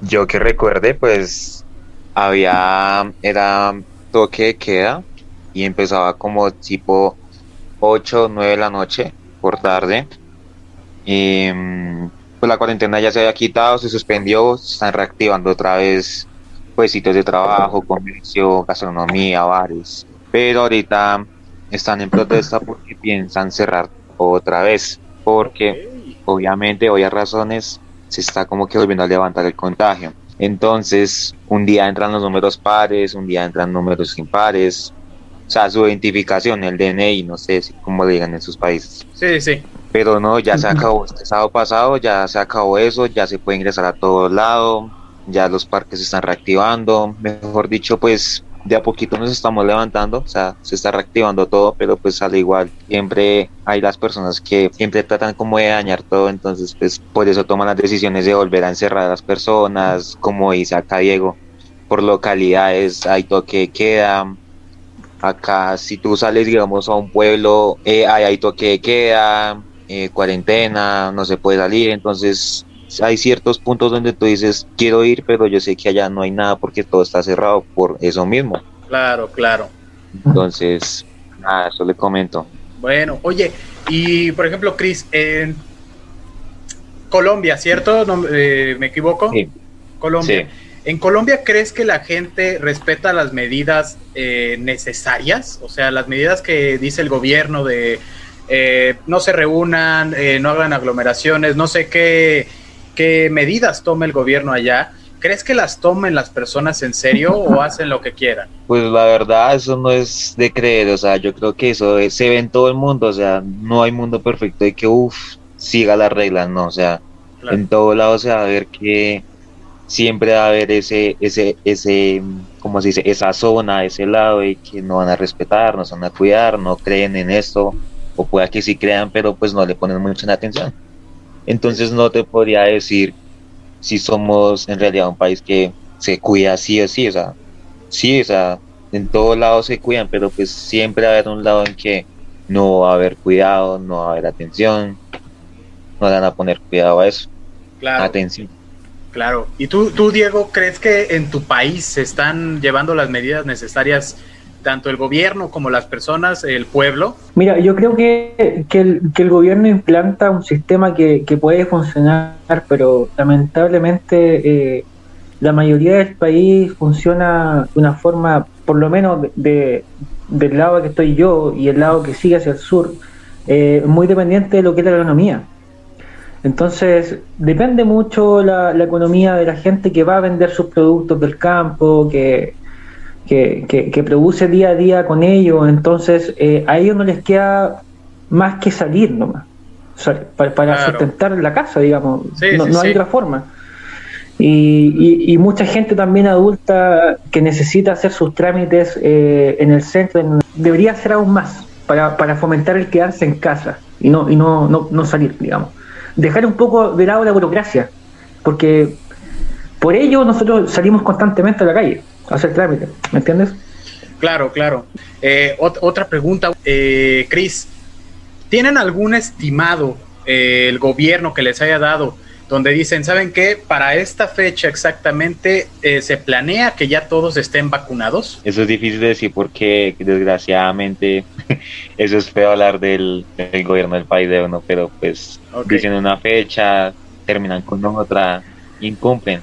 yo que recuerde, pues había, era toque de queda y empezaba como tipo 8 o 9 de la noche por tarde. Y mm, pues la cuarentena ya se había quitado, se suspendió, se están reactivando otra vez pues sitios de trabajo, comercio, gastronomía, bares. Pero ahorita están en protesta porque piensan cerrar otra vez, porque obviamente hoy a razones se está como que volviendo a levantar el contagio. Entonces, un día entran los números pares, un día entran números impares. O sea, su identificación, el DNI, no sé si cómo le digan en sus países. Sí, sí. Pero no, ya se acabó este sábado pasado, ya se acabó eso, ya se puede ingresar a todos lados, ya los parques se están reactivando. Mejor dicho, pues de a poquito nos estamos levantando, o sea, se está reactivando todo, pero pues al igual, siempre hay las personas que siempre tratan como de dañar todo, entonces pues por eso toman las decisiones de volver a encerrar a las personas, como dice acá Diego, por localidades hay toque de queda, acá si tú sales digamos a un pueblo, eh, hay, toque de queda, eh, cuarentena, no se puede salir, entonces hay ciertos puntos donde tú dices, quiero ir, pero yo sé que allá no hay nada porque todo está cerrado por eso mismo. Claro, claro. Entonces, nada, eso le comento. Bueno, oye, y por ejemplo, Cris, en Colombia, ¿cierto? No, eh, ¿Me equivoco? Sí. Colombia. Sí. ¿En Colombia crees que la gente respeta las medidas eh, necesarias? O sea, las medidas que dice el gobierno de eh, no se reúnan, eh, no hagan aglomeraciones, no sé qué, qué medidas tome el gobierno allá. ¿Crees que las tomen las personas en serio o hacen lo que quieran? Pues la verdad, eso no es de creer, o sea, yo creo que eso es- se ve en todo el mundo, o sea, no hay mundo perfecto de que, uff, siga las reglas, no, o sea, Claro. en todo lado se va a ver que siempre va a haber ese, ese, ese, ¿cómo se dice? Esa zona, ese lado de que no van a respetar, no se van a cuidar, no creen en esto, o pueda que sí crean, pero pues no le ponen mucha atención. Entonces no te podría decir si somos en realidad un país que se cuida sí o sí, o sea, sí, o sea, en todos lados se cuidan, pero pues siempre va a haber un lado en que no va a haber cuidado, no va a haber atención, no van a poner cuidado a eso, Claro, atención. claro. ¿Y tú, tú, Diego, crees que en tu país se están llevando las medidas necesarias tanto el gobierno como las personas, el pueblo? Mira, yo creo que, que, el, que el gobierno implanta un sistema que, que puede funcionar, pero lamentablemente eh, la mayoría del país funciona de una forma, por lo menos de, de- del lado que estoy yo y el lado que sigue hacia el sur, eh, muy dependiente de lo que es la economía. Entonces, depende mucho la economía de la gente que va a vender sus productos del campo, que, que, que- que produce día a día con ellos. Entonces, eh, a ellos no les queda más que salir nomás, o sea, para, para Claro. sustentar la casa, digamos. Sí, no sí, no hay sí. otra forma. Y, mucha gente también adulta que necesita hacer sus trámites eh, en el centro debería hacer aún más para, para, fomentar el quedarse en casa y no y no, no, no salir, digamos. Dejar un poco de lado la burocracia, porque por ello nosotros salimos constantemente a la calle hacer trámites, ¿me entiendes? Claro, claro. Eh, otra pregunta, eh, Cris, ¿tienen algún estimado eh, el gobierno que les haya dado donde dicen, ¿saben qué? Para esta fecha exactamente eh, se planea que ya todos estén vacunados. Eso es difícil de decir porque desgraciadamente eso es feo hablar del, gobierno del país de uno, pero pues dicen una fecha, terminan con otra, incumplen.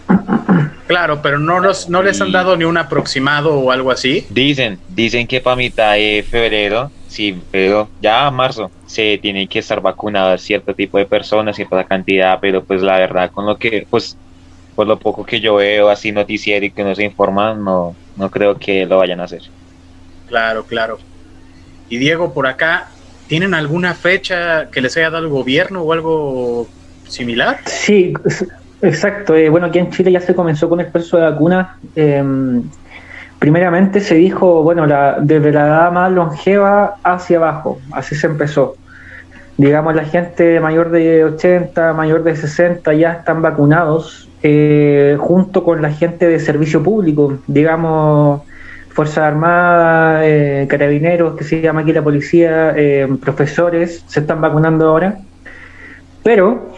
Claro, pero no, los, no les han dado ni un aproximado o algo así. Dicen, dicen que para mitad de febrero, sí, pero ya a marzo se tienen que estar vacunadas cierto tipo de personas, cierta cantidad, pero pues la verdad con lo que, pues por lo poco que yo veo así noticiero y que no se informan, no, no creo que lo vayan a hacer. Claro, claro. Y Diego, por acá, ¿tienen alguna fecha que les haya dado el gobierno o algo similar? Sí, exacto. Eh, bueno, aquí en Chile ya se comenzó con el proceso de vacunas. Em, primeramente se dijo, bueno, la, desde la edad más longeva hacia abajo, así se empezó digamos, la gente mayor de 80, mayor de 60 ya están vacunados, eh, junto con la gente de servicio público, digamos, Fuerzas Armadas, eh, carabineros, que se llama aquí la policía, eh, profesores, se están vacunando ahora. Pero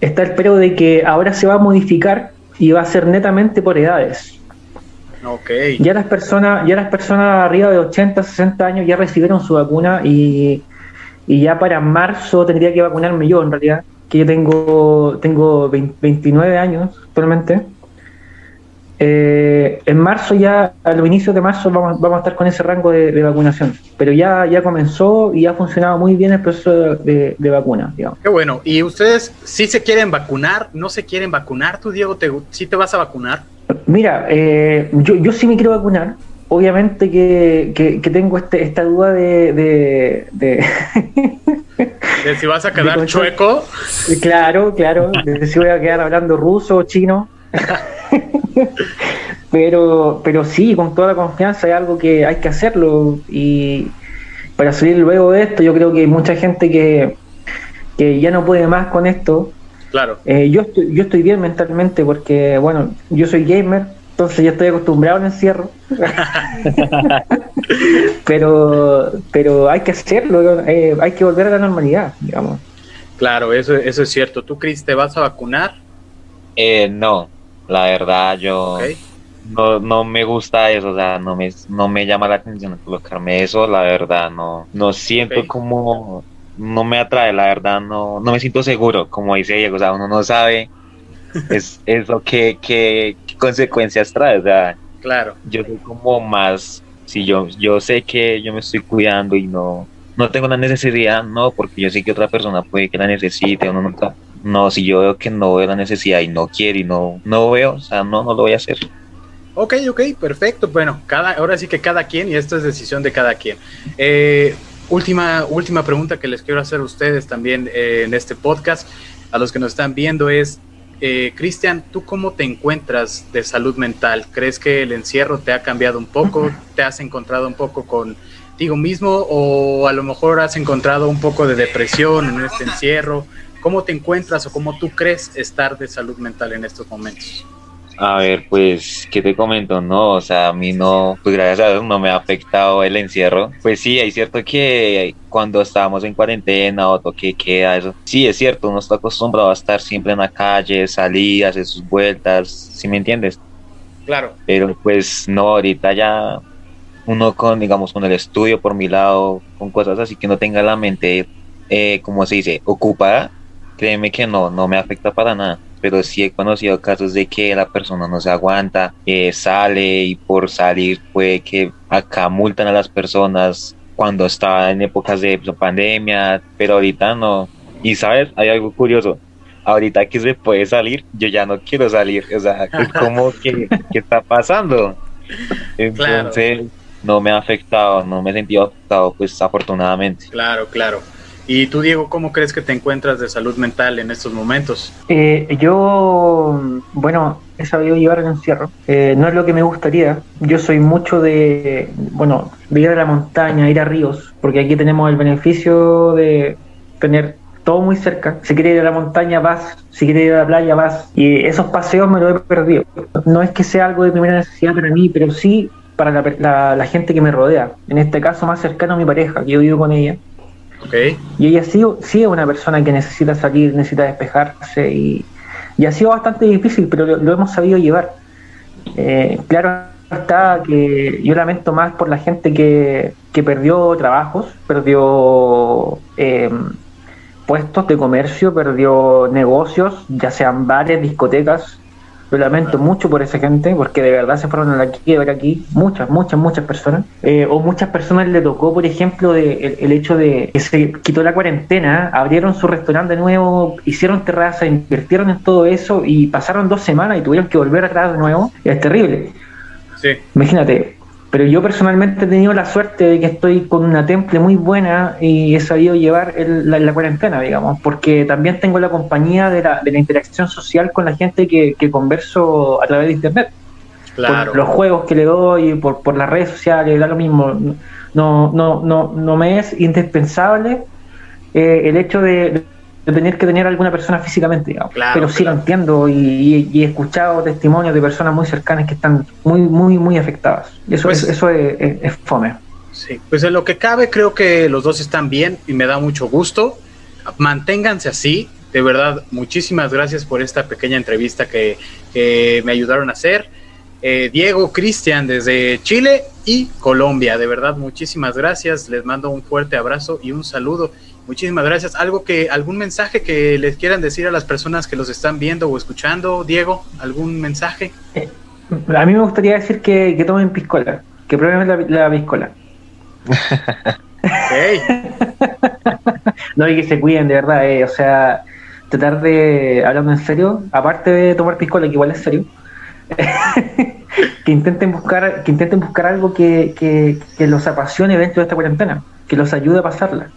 está el pero de que ahora se va a modificar y va a ser netamente por edades. Okay. Ya las personas, ya las personas arriba de 80, 60 años ya recibieron su vacuna y y ya para marzo tendría que vacunarme yo en realidad, que yo tengo, tengo 29 años actualmente. Eh, en marzo ya, a los inicios de marzo vamos, vamos a estar con ese rango de, vacunación, pero ya, ya comenzó y ha funcionado muy bien el proceso de, vacuna, digamos. Qué bueno, ¿y ustedes sí se quieren vacunar? ¿No se quieren vacunar? ¿Tú, Diego, te, sí te vas a vacunar? Mira, eh, yo, yo sí me quiero vacunar, obviamente que, que, tengo este, esta duda de... De, si vas a quedar chueco. Claro, claro, de si voy a quedar hablando ruso o chino. pero, pero sí, con toda la confianza es algo que hay que hacerlo y para salir luego de esto yo creo que hay mucha gente que, que ya no puede más con esto. Claro. Eh, yo, estoy, yo estoy bien mentalmente porque, bueno, yo soy gamer, entonces ya estoy acostumbrado al encierro. pero, pero hay que hacerlo, eh, hay que volver a la normalidad, digamos. Claro, eso, eso es cierto. ¿Tú, Chris, te vas a vacunar? Eh, no, la verdad yo no, no me gusta eso, o sea, no me, no me llama la atención colocarme eso, la verdad no, no siento como, no me atrae, la verdad no, no me siento seguro, como dice Diego, o sea, uno no sabe es, es lo que, que, consecuencias trae. O sea, claro. Yo soy como más, si yo, yo sé que yo me estoy cuidando y no, no tengo la necesidad, no, porque yo sé que otra persona puede que la necesite o no, no, si yo veo que no veo la necesidad y no quiero y no, no veo, o sea, no, no lo voy a hacer. Ok, ok, perfecto. Bueno, cada, ahora sí que cada quien, y esto es decisión de cada quien. Eh, última, última pregunta que les quiero hacer a ustedes también eh, en este podcast, a los que nos están viendo, es eh, Cristian, ¿tú cómo te encuentras de salud mental? ¿Crees que el encierro te ha cambiado un poco? ¿Te has encontrado un poco contigo mismo o a lo mejor has encontrado un poco de depresión en este encierro? ¿Cómo te encuentras o cómo tú crees estar de salud mental en estos momentos? A ver, pues, ¿qué te comento? No, o sea, a mí no, pues gracias a Dios no me ha afectado el encierro. Pues sí, hay cierto que cuando estábamos en cuarentena o toque queda, eso. Sí, es cierto, uno está acostumbrado a estar siempre en la calle, salir, hacer sus vueltas, ¿sí me entiendes? Claro. Pero pues no, ahorita ya uno con, digamos, con el estudio por mi lado, con cosas así que no tenga la mente, eh, como se dice, ocupada, créeme que no, no me afecta para nada pero sí he conocido casos de que la persona no se aguanta, eh, sale y por salir puede que acá multan a las personas cuando estaba en épocas de pandemia, pero ahorita no. Y sabes, hay algo curioso. Ahorita que se puede salir, yo ya no quiero salir. O sea, como que ¿qué está pasando? Entonces, no me ha afectado, no me he sentido afectado, pues afortunadamente. Claro, claro. Y tú, Diego, ¿cómo crees que te encuentras de salud mental en estos momentos? Eh, yo, bueno, he sabido llevar el encierro. Eh, no es lo que me gustaría. Yo soy mucho de, bueno, de ir a la montaña, ir a ríos, porque aquí tenemos el beneficio de tener todo muy cerca. Si quieres ir a la montaña, vas. Si quieres ir a la playa, vas. Y esos paseos me los he perdido. No es que sea algo de primera necesidad para mí, pero sí para la, la gente que me rodea. En este caso, más cercano a mi pareja, que yo vivo con ella y ella sí, sí, es una persona que necesita salir, necesita despejarse y, ha sido bastante difícil, pero lo, hemos sabido llevar. Eh, claro está que yo lamento más por la gente que, que perdió trabajos, perdió eh, puestos de comercio, perdió negocios, ya sean bares, discotecas, lo lamento mucho por esa gente, porque de verdad se fueron a la quiebra aquí, muchas, muchas, muchas personas. Eh, o muchas personas le tocó, por ejemplo, de, el, hecho de que se quitó la cuarentena, abrieron su restaurante de nuevo, hicieron terraza, invirtieron en todo eso y pasaron dos semanas y tuvieron que volver atrás de nuevo. Es terrible. Sí. Imagínate, pero yo personalmente he tenido la suerte de que estoy con una temple muy buena y he sabido llevar la, cuarentena, digamos, porque también tengo la compañía de la, de la interacción social con la gente que, converso a través de Internet. Por los juegos que le doy, por, por las redes sociales, da lo mismo. No, no, no, no me es indispensable eh, el hecho de de tener que tener alguna persona físicamente, digamos. pero sí lo entiendo y, he escuchado testimonios de personas muy cercanas que están muy, muy, muy afectadas. Eso, pues es, eso es, fome. Sí, pues en lo que cabe creo que los dos están bien y me da mucho gusto. Manténganse así. De verdad, muchísimas gracias por esta pequeña entrevista que, me ayudaron a hacer. Eh, Diego, Cristian desde Chile y Colombia. De verdad, muchísimas gracias. Les mando un fuerte abrazo y un saludo. Muchísimas gracias. ¿Algo que, algún mensaje que les quieran decir a las personas que los están viendo o escuchando, Diego? ¿Algún mensaje? Eh, a mí me gustaría decir que, que tomen piscola, que prueben la, la piscola. no, y que se cuiden, de verdad, eh, o sea, tratar de, hablando en serio, aparte de tomar piscola, que igual es serio, que intenten buscar, que intenten buscar algo que, que, que los apasione dentro de esta cuarentena, que los ayude a pasarla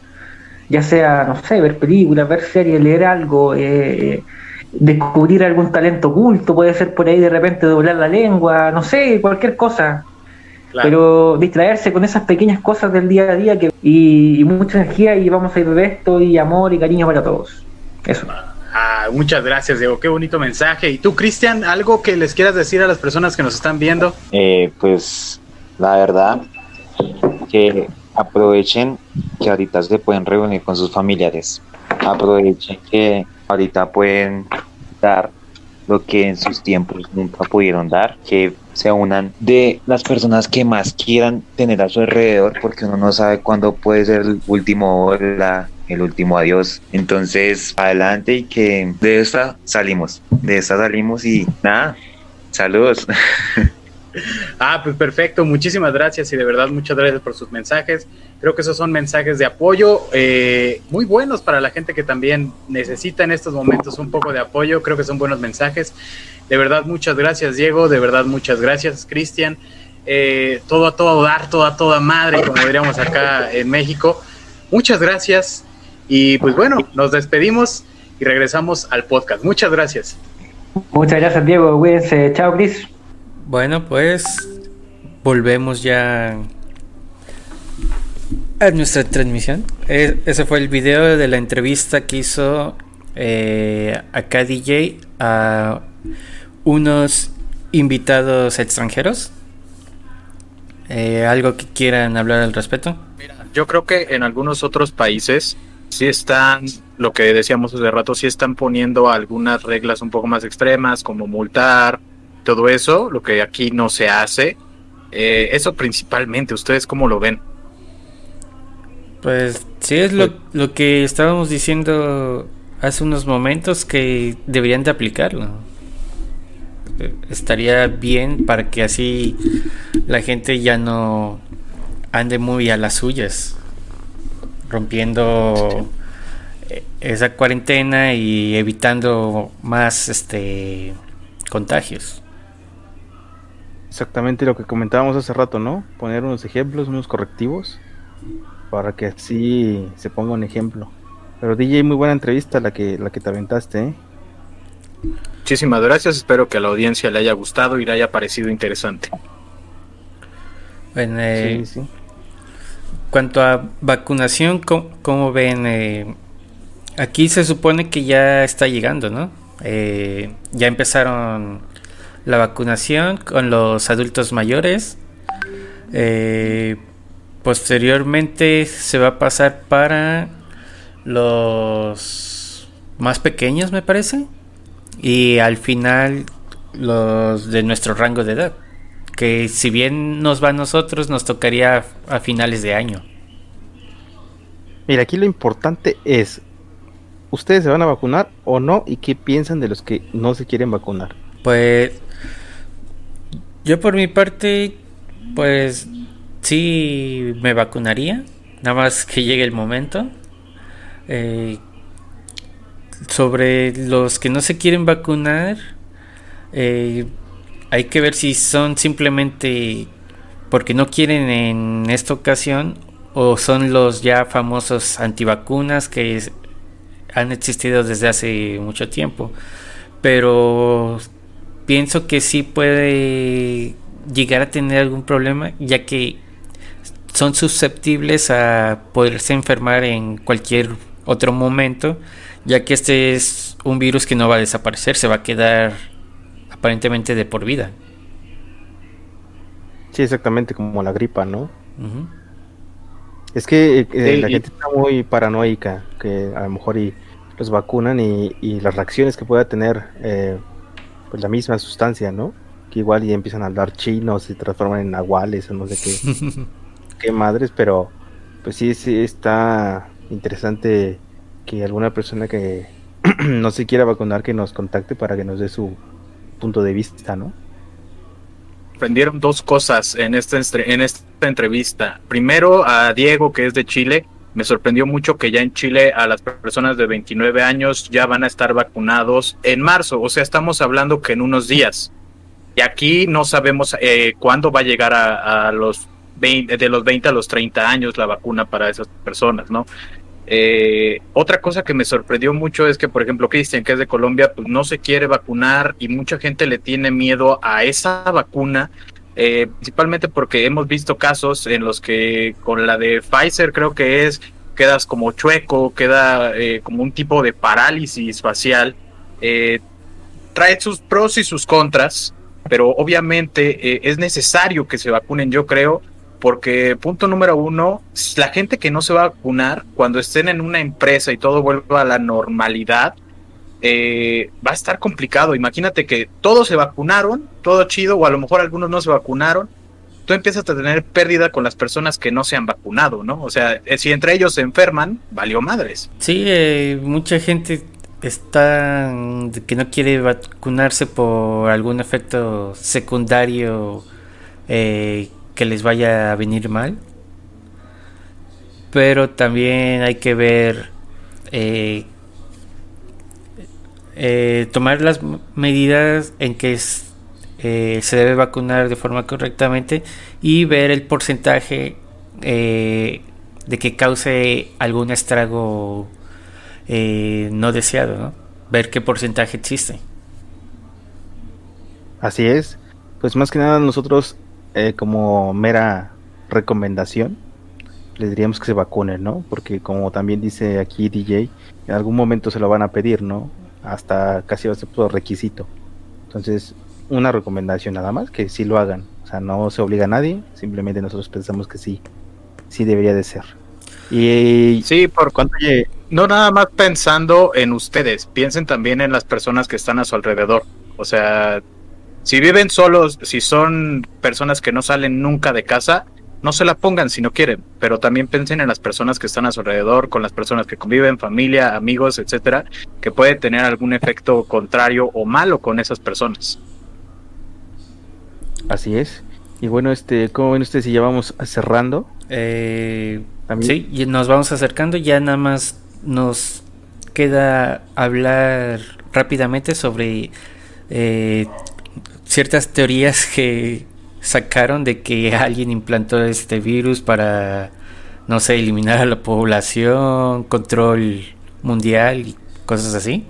ya sea, no sé, ver películas, ver series, leer algo, eh, descubrir algún talento oculto, puede ser por ahí de repente doblar la lengua, no sé, cualquier cosa. Pero distraerse con esas pequeñas cosas del día a día que, y, mucha energía y vamos a ir de esto y amor y cariño para todos. Eso. Ah, muchas gracias, Diego. Qué bonito mensaje. ¿Y tú, Cristian, algo que les quieras decir a las personas que nos están viendo? Eh, pues la verdad que aprovechen que ahorita se pueden reunir con sus familiares. Aprovechen que ahorita pueden dar lo que en sus tiempos nunca pudieron dar, que se unan de las personas que más quieran tener a su alrededor, porque uno no sabe cuándo puede ser el último hola, el último adiós. Entonces, adelante y que de esta salimos, de esta salimos y nada, saludos. Ah, pues perfecto, muchísimas gracias y de verdad muchas gracias por sus mensajes. Creo que esos son mensajes de apoyo eh, muy buenos para la gente que también necesita en estos momentos un poco de apoyo. Creo que son buenos mensajes. De verdad, muchas gracias Diego, de verdad muchas gracias Cristian. Eh, todo a todo dar, toda toda madre, como diríamos acá en México. Muchas gracias y pues bueno, nos despedimos y regresamos al podcast. Muchas gracias. Muchas gracias Diego. Chao Cris. Bueno, pues volvemos ya a nuestra transmisión. E, ese fue el video de la entrevista que hizo eh, acá DJ a unos invitados extranjeros. Eh, ¿Algo que quieran hablar al respecto? Yo creo que en algunos otros países sí están, lo que decíamos hace rato, sí están poniendo algunas reglas un poco más extremas, como multar, todo eso, lo que aquí no se hace. Eh, eso principalmente, ¿ustedes cómo lo ven? Pues sí, es lo, lo, que estábamos diciendo hace unos momentos que deberían de aplicarlo. Estaría bien para que así la gente ya no ande muy a las suyas, rompiendo eh, esa cuarentena y evitando más este contagios. Exactamente lo que comentábamos hace rato, ¿no? Poner unos ejemplos, unos correctivos, para que así se ponga un ejemplo. Pero DJ, muy buena entrevista la que, la que te aventaste. ¿eh? Muchísimas gracias, espero que a la audiencia le haya gustado y le haya parecido interesante. Bueno, eh, sí, sí. Cuanto a vacunación, ¿cómo, ven? Eh, aquí se supone que ya está llegando, ¿no? Eh, ya empezaron la vacunación con los adultos mayores. posteriormente se va a pasar para los más pequeños, me parece. Y al final los de nuestro rango de edad. Que si bien nos va a nosotros, nos tocaría a finales de año. Mira, aquí lo importante es, ¿ustedes se van a vacunar o no? ¿Y qué piensan de los que no se quieren vacunar? Pues yo por mi parte, pues sí me vacunaría, nada más que llegue el momento. Eh, sobre los que no se quieren vacunar, eh, hay que ver si son simplemente porque no quieren en esta ocasión o son los ya famosos antivacunas que han existido desde hace mucho tiempo. Pero pienso que sí puede llegar a tener algún problema ya que son susceptibles a poderse enfermar en cualquier otro momento ya que este es un virus que no va a desaparecer, se va a quedar aparentemente de por vida. Sí, exactamente como la gripa, ¿no? Es que eh, eh, la gente está muy paranoica, que a lo mejor y los vacunan y, las reacciones que pueda tener eh, pues la misma sustancia, ¿no? Que igual y empiezan a hablar chinos, se transforman en nahuales o no sé qué, qué madres, pero pues sí, sí está interesante que alguna persona que no se quiera vacunar que nos contacte para que nos dé su punto de vista, ¿no? Aprendieron dos cosas en esta, en esta entrevista. Primero, a Diego, que es de Chile, me sorprendió mucho que ya en Chile a las personas de 29 años ya van a estar vacunados en marzo. O sea, estamos hablando que en unos días. Y aquí no sabemos eh, cuándo va a llegar a, a, los 20, de los 20 a los 30 años la vacuna para esas personas, ¿no? Eh, otra cosa que me sorprendió mucho es que, por ejemplo, Cristian, que es de Colombia, pues no se quiere vacunar y mucha gente le tiene miedo a esa vacuna, eh, principalmente porque hemos visto casos en los que con la de Pfizer creo que es, quedas como chueco, queda eh, como un tipo de parálisis facial. trae sus pros y sus contras, pero obviamente es necesario que se vacunen, yo creo, porque punto número uno, la gente que no se va a vacunar, cuando estén en una empresa y todo vuelva a la normalidad, eh, va a estar complicado. Imagínate que todos se vacunaron, todo chido, o a lo mejor algunos no se vacunaron. Tú empiezas a tener pérdida con las personas que no se han vacunado, ¿no? O sea, eh, si entre ellos se enferman, valió madres. Sí, eh, mucha gente está que no quiere vacunarse por algún efecto secundario eh, que les vaya a venir mal. Pero también hay que ver, eh, tomar las medidas en que eh, se debe vacunar de forma correctamente y ver el porcentaje de que cause algún estrago no deseado, ver qué porcentaje existe. Así es, pues más que nada nosotros eh, como mera recomendación, les diríamos que se vacunen, ¿no? Porque como también dice aquí DJ, en algún momento se lo van a pedir, ¿no? Hasta casi va a ser todo requisito. Entonces, una recomendación nada más, que sí lo hagan. O sea, no se obliga a nadie, simplemente nosotros pensamos que sí, sí debería de ser. Y sí, por cuanto no nada más pensando en ustedes, piensen también en las personas que están a su alrededor. O sea, si viven solos, si son personas que no salen nunca de casa, no se la pongan si no quieren, pero también piensen en las personas que están a su alrededor, con las personas que conviven, familia, amigos, etcétera, que puede tener algún efecto contrario o malo con esas personas. Así es. Y bueno, este, ¿cómo ven ustedes si ya vamos cerrando? Eh, sí, y nos vamos acercando, ya nada más nos queda hablar rápidamente sobre eh, ciertas teorías que sacaron de que alguien implantó este virus para, no sé, eliminar a la población, control mundial y cosas así.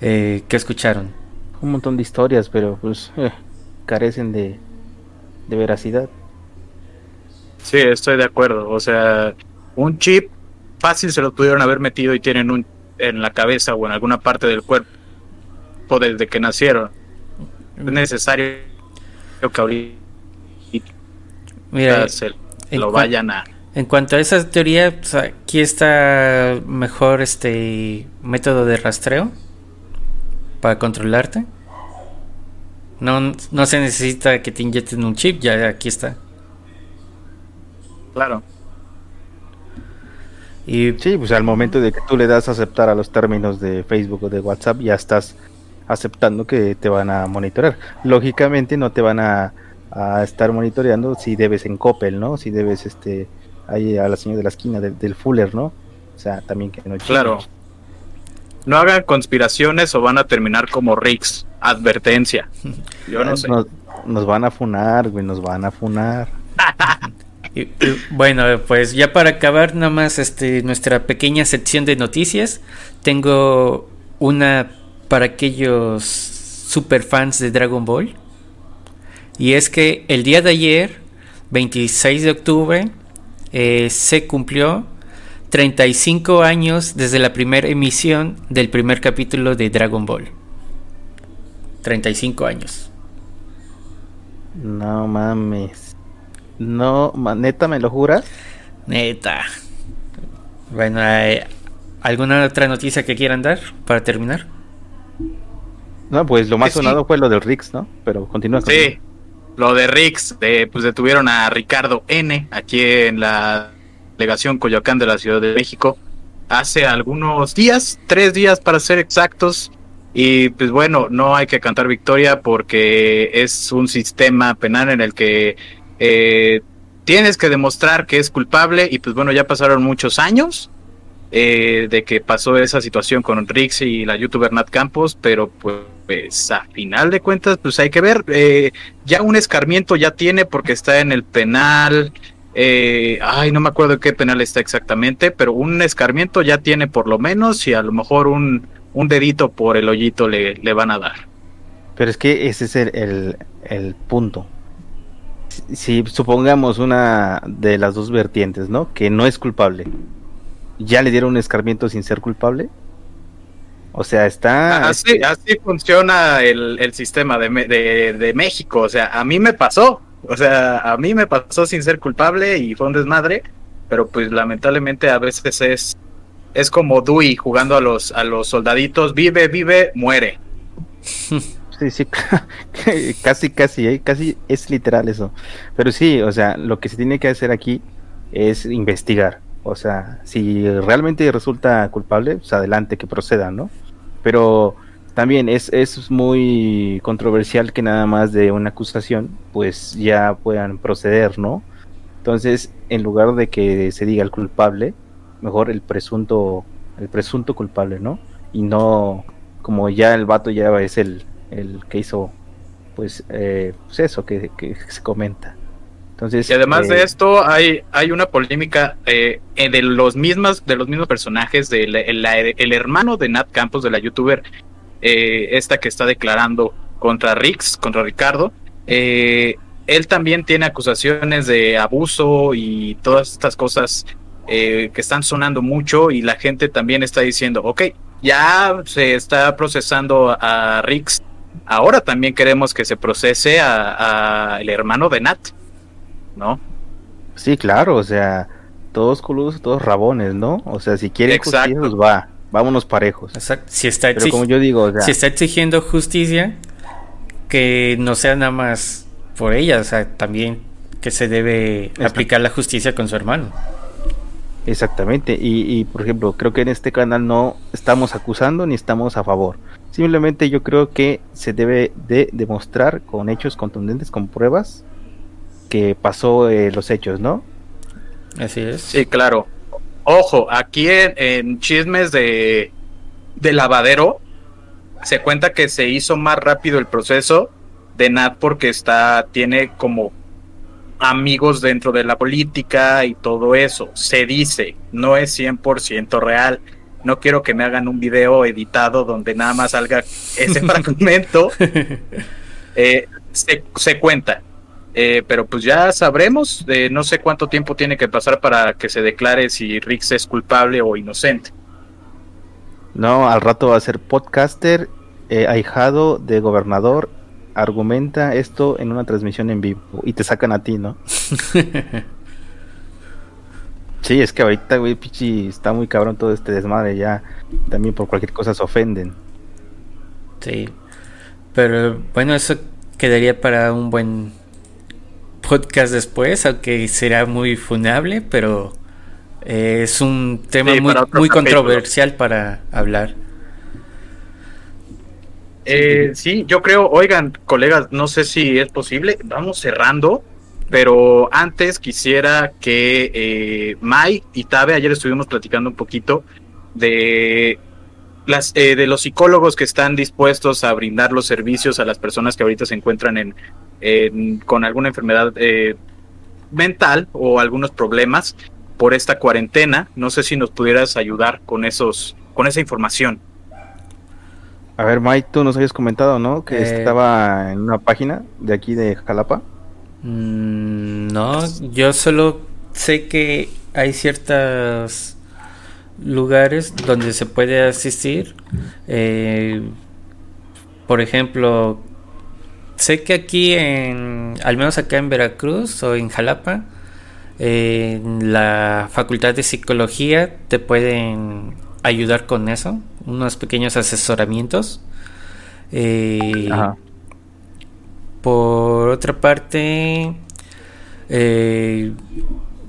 Eh, ¿Qué escucharon? Un montón de historias, pero pues eh, carecen de, de veracidad. Sí, estoy de acuerdo. O sea, un chip fácil se lo pudieron haber metido y tienen un en la cabeza o en alguna parte del cuerpo desde que nacieron. Es necesario que ahorita Mira, se en lo vayan a... En cuanto a esa teoría, pues, aquí está mejor este método de rastreo para controlarte. No, no se necesita que te inyecten un chip, ya aquí está. Claro. Y Sí, pues al momento de que tú le das a aceptar a los términos de Facebook o de WhatsApp, ya estás aceptando que te van a monitorear. Lógicamente no te van a, a estar monitoreando si debes en Coppel, ¿no? Si debes este ahí a la señora de la esquina del, del Fuller, ¿no? O sea, también que no. Claro. No hagan conspiraciones o van a terminar como Rix. Advertencia. Yo no sé. Nos, nos van a funar, güey, nos van a funar. Y- y, bueno, pues ya para acabar nada más este nuestra pequeña sección de noticias, tengo una para aquellos super fans de Dragon Ball. Y es que el día de ayer, 26 de octubre, eh, se cumplió 35 años desde la primera emisión del primer capítulo de Dragon Ball. 35 años. No mames. No, neta, ¿me lo juras? Neta. Bueno, eh, ¿alguna otra noticia que quieran dar para terminar? No, pues lo más sí. sonado fue lo del Rix, ¿no? Pero continúa con Sí, lo de Rix, de, pues detuvieron a Ricardo N. aquí en la delegación Coyoacán de la Ciudad de México hace algunos días, tres días para ser exactos. Y pues bueno, no hay que cantar victoria porque es un sistema penal en el que eh, tienes que demostrar que es culpable y pues bueno, ya pasaron muchos años eh, de que pasó esa situación con Rix y la youtuber Nat Campos, pero pues a final de cuentas pues hay que ver, eh, ya un escarmiento ya tiene porque está en el penal, eh, ay no me acuerdo qué penal está exactamente, pero un escarmiento ya tiene por lo menos y a lo mejor un, un dedito por el hoyito le, le van a dar. Pero es que ese es el, el- el punto. Si supongamos una de las dos vertientes, ¿no? Que no es culpable. ¿Ya le dieron un escarmiento sin ser culpable? O sea, está... Así, así funciona el, el sistema de, de, de México. O sea, a mí me pasó. O sea, a mí me pasó sin ser culpable y fue un desmadre. Pero pues lamentablemente a veces es, es como Dewey jugando a los, a los soldaditos. Vive, vive, muere. Sí, sí, casi, casi, ¿eh? casi es literal eso. Pero sí, o sea, lo que se tiene que hacer aquí es investigar. O sea, si realmente resulta culpable, pues adelante, que proceda, ¿no? Pero también es, es muy controversial que nada más de una acusación, pues ya puedan proceder, ¿no? Entonces, en lugar de que se diga el culpable, mejor el presunto, el presunto culpable, ¿no? Y no como ya el vato ya es el, el que hizo, pues, eh, pues eso que, que se comenta. Entonces, Y además eh, de esto, hay, hay una polémica eh, eh, de los mismos, de los mismos personajes, del el, el hermano de Nat Campos, de la youtuber, eh, esta que está declarando contra Rix, contra Ricardo. eh, él también tiene acusaciones de abuso y todas estas cosas eh, que están sonando mucho y la gente también está diciendo, ok, ya se está procesando a Rix, ahora también queremos que se procese a, a el hermano de Nat. ¿No? Sí, claro, o sea, todos coludos, todos rabones, ¿no? O sea, si quieren Exacto. justicia, pues va, vámonos parejos. Exacto. Si está, Pero como yo digo, o sea, si está exigiendo justicia, que no sea nada más por ella, o sea, también que se debe aplicar la justicia con su hermano. exactamente. Y, y, por ejemplo, creo que en este canal no estamos acusando ni estamos a favor. Simplemente yo creo que se debe de demostrar con hechos contundentes, con pruebas, que pasó eh, los hechos, ¿no? Así es. Sí, claro. Ojo, aquí en, en chismes de, de lavadero se cuenta que se hizo más rápido el proceso de Nat porque está, tiene como amigos dentro de la política y todo eso. Se dice, no es 100% real. no quiero que me hagan un video editado donde nada más salga ese fragmento. Eh, se, cuenta. Eh, pero pues ya sabremos, de no sé cuánto tiempo tiene que pasar para que se declare si Rix es culpable o inocente. No, al rato va a ser podcaster, eh, ahijado de gobernador, argumenta esto en una transmisión en vivo y te sacan a ti, ¿no? sí, es que ahorita, güey, pichi, está muy cabrón todo este desmadre ya. También por cualquier cosa se ofenden. Sí, pero bueno, eso quedaría para un buen podcast después, aunque será muy funable, pero eh, es un tema muy, muy controversial para hablar. Eh, sí, yo creo, oigan, colegas, no sé si es posible, vamos cerrando, pero antes quisiera que eh, Mai y Tabe, ayer estuvimos platicando un poquito de las, eh, de los psicólogos que están dispuestos a brindar los servicios a las personas que ahorita se encuentran en, con alguna enfermedad eh, mental o algunos problemas por esta cuarentena. No sé si nos pudieras ayudar con esos, con esa información. A ver, Mike, tú nos habías comentado, ¿no? Que eh, estaba en una página de aquí de Jalapa. Mm, no, yo solo sé que hay ciertos lugares donde se puede asistir. Eh, por ejemplo, sé que aquí en, al menos acá en Veracruz o en Jalapa, en la Facultad de Psicología te pueden ayudar con eso, unos pequeños asesoramientos. Eh, por otra parte, eh,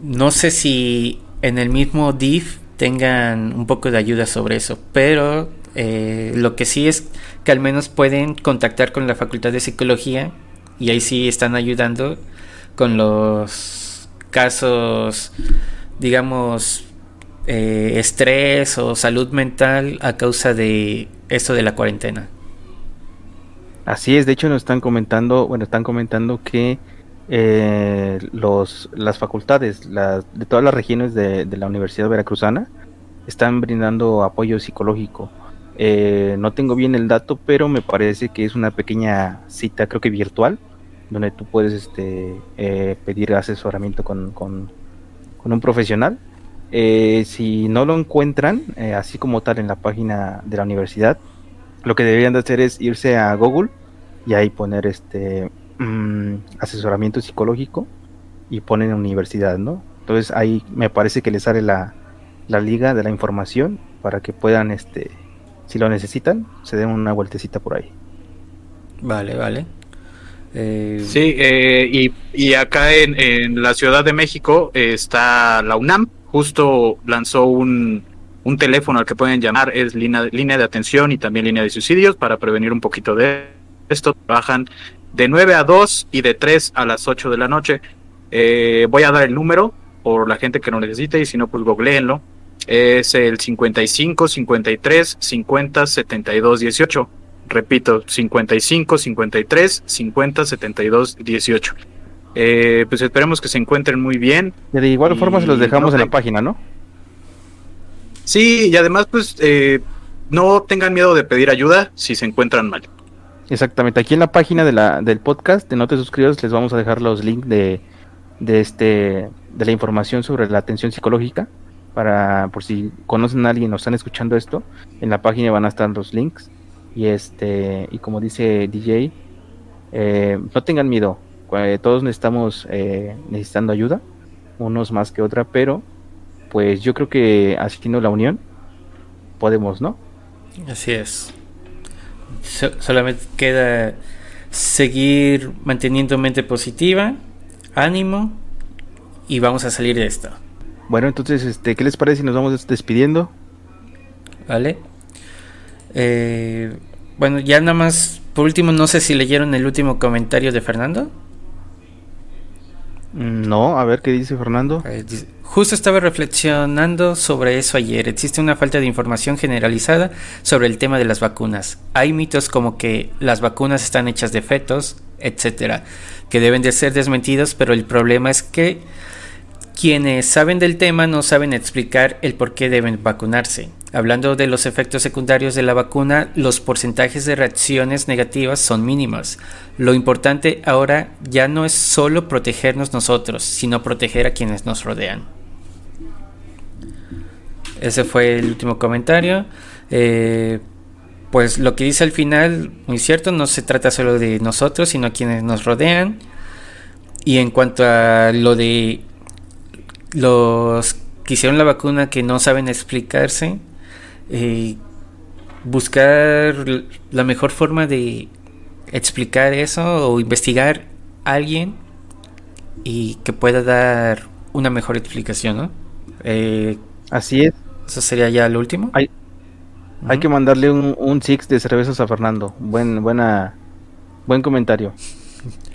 no sé si en el mismo DIF tengan un poco de ayuda sobre eso, pero eh, lo que sí es que al menos pueden contactar con la Facultad de Psicología y ahí sí están ayudando con los casos, digamos, eh, estrés o salud mental a causa de esto de la cuarentena. Así es, de hecho nos están comentando, bueno, están comentando que eh, los, las facultades de todas las regiones de, la Universidad Veracruzana están brindando apoyo psicológico. Eh, no tengo bien el dato, pero me parece que es una pequeña cita, creo que virtual, donde tú puedes este, pedir asesoramiento con, con, con un profesional eh, si no lo encuentran, eh, así como tal en la página de la universidad, lo que deberían de hacer es irse a Google y ahí poner este mm, asesoramiento psicológico y ponen universidad, ¿no? Entonces ahí me parece que les sale la, la liga de la información para que puedan, este, si lo necesitan, se den una vueltecita por ahí. Vale, vale. Eh, sí, y, y, acá en, en, la Ciudad de México está la UNAM, justo lanzó un, un teléfono al que pueden llamar, es línea, línea de atención y también línea de suicidios para prevenir un poquito de esto. Trabajan de 9 a 2 y de 3 a las 8 de la noche. Eh, voy a dar el número por la gente que lo necesite y si no, pues googleenlo. Es el 55 53 50 72 18. Repito, 55 53 50 72 18. Eh, pues esperemos que se encuentren muy bien. De igual forma se los dejamos en la página, ¿no? Sí, y además pues eh, no tengan miedo de pedir ayuda si se encuentran mal. Exactamente, aquí en la página de la, del podcast de No te suscribas les vamos a dejar los links de, de, este, de la información sobre la atención psicológica para por si conocen a alguien o están escuchando esto, en la página van a estar los links y este y como dice DJ, eh, no tengan miedo, eh, todos necesitamos eh, necesitando ayuda, unos más que otra, pero pues yo creo que asistiendo la unión podemos, ¿no? Así es. solamente queda seguir manteniendo mente positiva, ánimo y vamos a salir de esto. Bueno, entonces, este, ¿qué les parece si nos vamos despidiendo? Vale. Eh, bueno, ya nada más, por último, no sé si leyeron el último comentario de Fernando. No, a ver qué dice Fernando. Eh, justo estaba reflexionando sobre eso ayer. Existe una falta de información generalizada sobre el tema de las vacunas. Hay mitos como que las vacunas están hechas de fetos, etcétera, que deben de ser desmentidos, pero el problema es que quienes saben del tema no saben explicar el por qué deben vacunarse. Hablando de los efectos secundarios de la vacuna, los porcentajes de reacciones negativas son mínimas. Lo importante ahora ya no es solo protegernos nosotros, sino proteger a quienes nos rodean. Ese fue el último comentario. Eh, pues lo que dice al final, muy cierto, no se trata solo de nosotros, sino a quienes nos rodean. Y en cuanto a lo de los que hicieron la vacuna que no saben explicarse, eh, buscar la mejor forma de explicar eso o investigar a alguien y que pueda dar una mejor explicación, ¿no? Eh, Así es. Eso sería ya lo último. Hay, hay que mandarle un, un six de cervezas a Fernando. Buen, buena, buen comentario.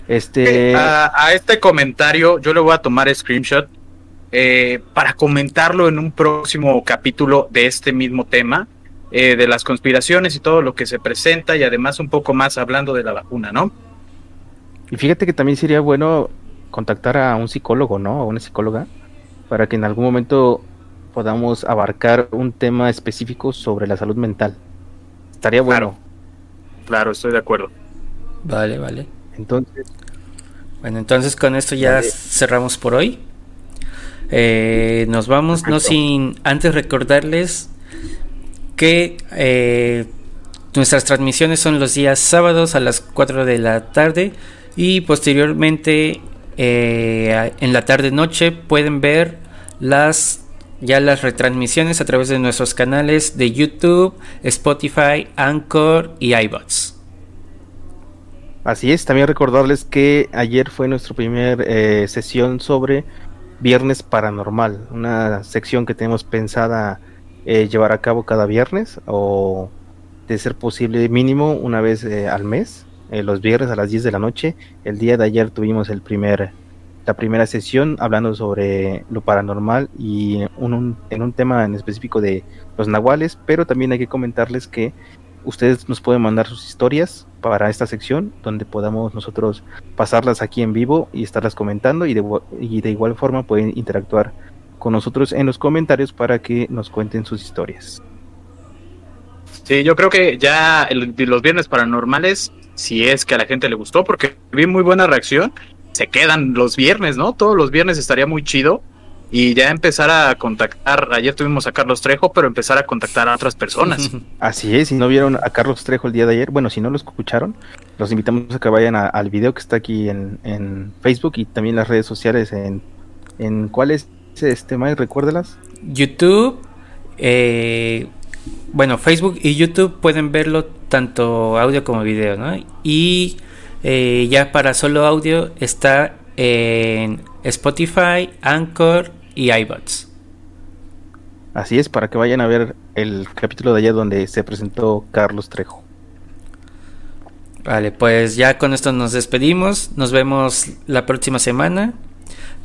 Este. a, este comentario yo le voy a tomar screenshot eh, para comentarlo en un próximo capítulo de este mismo tema, eh, de las conspiraciones y todo lo que se presenta y además un poco más hablando de la vacuna, ¿no? Y fíjate que también sería bueno contactar a un psicólogo, ¿no? A una psicóloga, para que en algún momento podamos abarcar un tema específico sobre la salud mental. Estaría bueno. Claro, estoy de acuerdo. Vale, vale. Entonces. Bueno, entonces con esto ya cerramos por hoy. Eh, nos vamos, no sin antes recordarles que eh, nuestras transmisiones son los días sábados a las 4 de la tarde y posteriormente eh, en la tarde noche pueden ver las ya las retransmisiones a través de nuestros canales de YouTube, Spotify, Anchor y iBots. Así es, también recordarles que ayer fue nuestra primera sesión sobre Viernes Paranormal, una sección que tenemos pensada eh, llevar a cabo cada viernes o de ser posible mínimo una vez eh, al mes, eh, los viernes a las 10 de la noche. El día de ayer tuvimos el primer, la primera sesión hablando sobre lo paranormal y en un tema en específico de los nahuales, pero también hay que comentarles que ustedes nos pueden mandar sus historias para esta sección donde podamos nosotros pasarlas aquí en vivo y estarlas comentando y de, y de igual forma pueden interactuar con nosotros en los comentarios para que nos cuenten sus historias. Sí, yo creo que ya los viernes paranormales, si es que a la gente le gustó, porque vi muy buena reacción, se quedan los viernes, ¿no? Todos los viernes estaría muy chido y ya empezar a contactar, ayer tuvimos a Carlos Trejo, pero empezar a contactar a otras personas. Así es, si no vieron a Carlos Trejo el día de ayer, bueno, si no lo escucharon, los invitamos a que vayan al video que está aquí en, Facebook y también las redes sociales en, en ¿cuál es este, Mike? Recuérdelas. YouTube, eh, bueno, Facebook y YouTube pueden verlo tanto audio como video, ¿no? Y eh, ya para solo audio está en Spotify, Anchor y iBots. Así es, para que vayan a ver el capítulo de ayer donde se presentó Carlos Trejo. Vale, pues ya con esto nos despedimos. Nos vemos la próxima semana.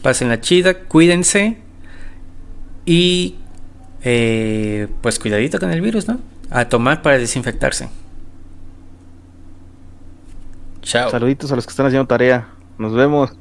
Pasen la chida, cuídense. Y eh, pues cuidadito con el virus, ¿no? A tomar para desinfectarse. Chao. Saluditos a los que están haciendo tarea. Nos vemos.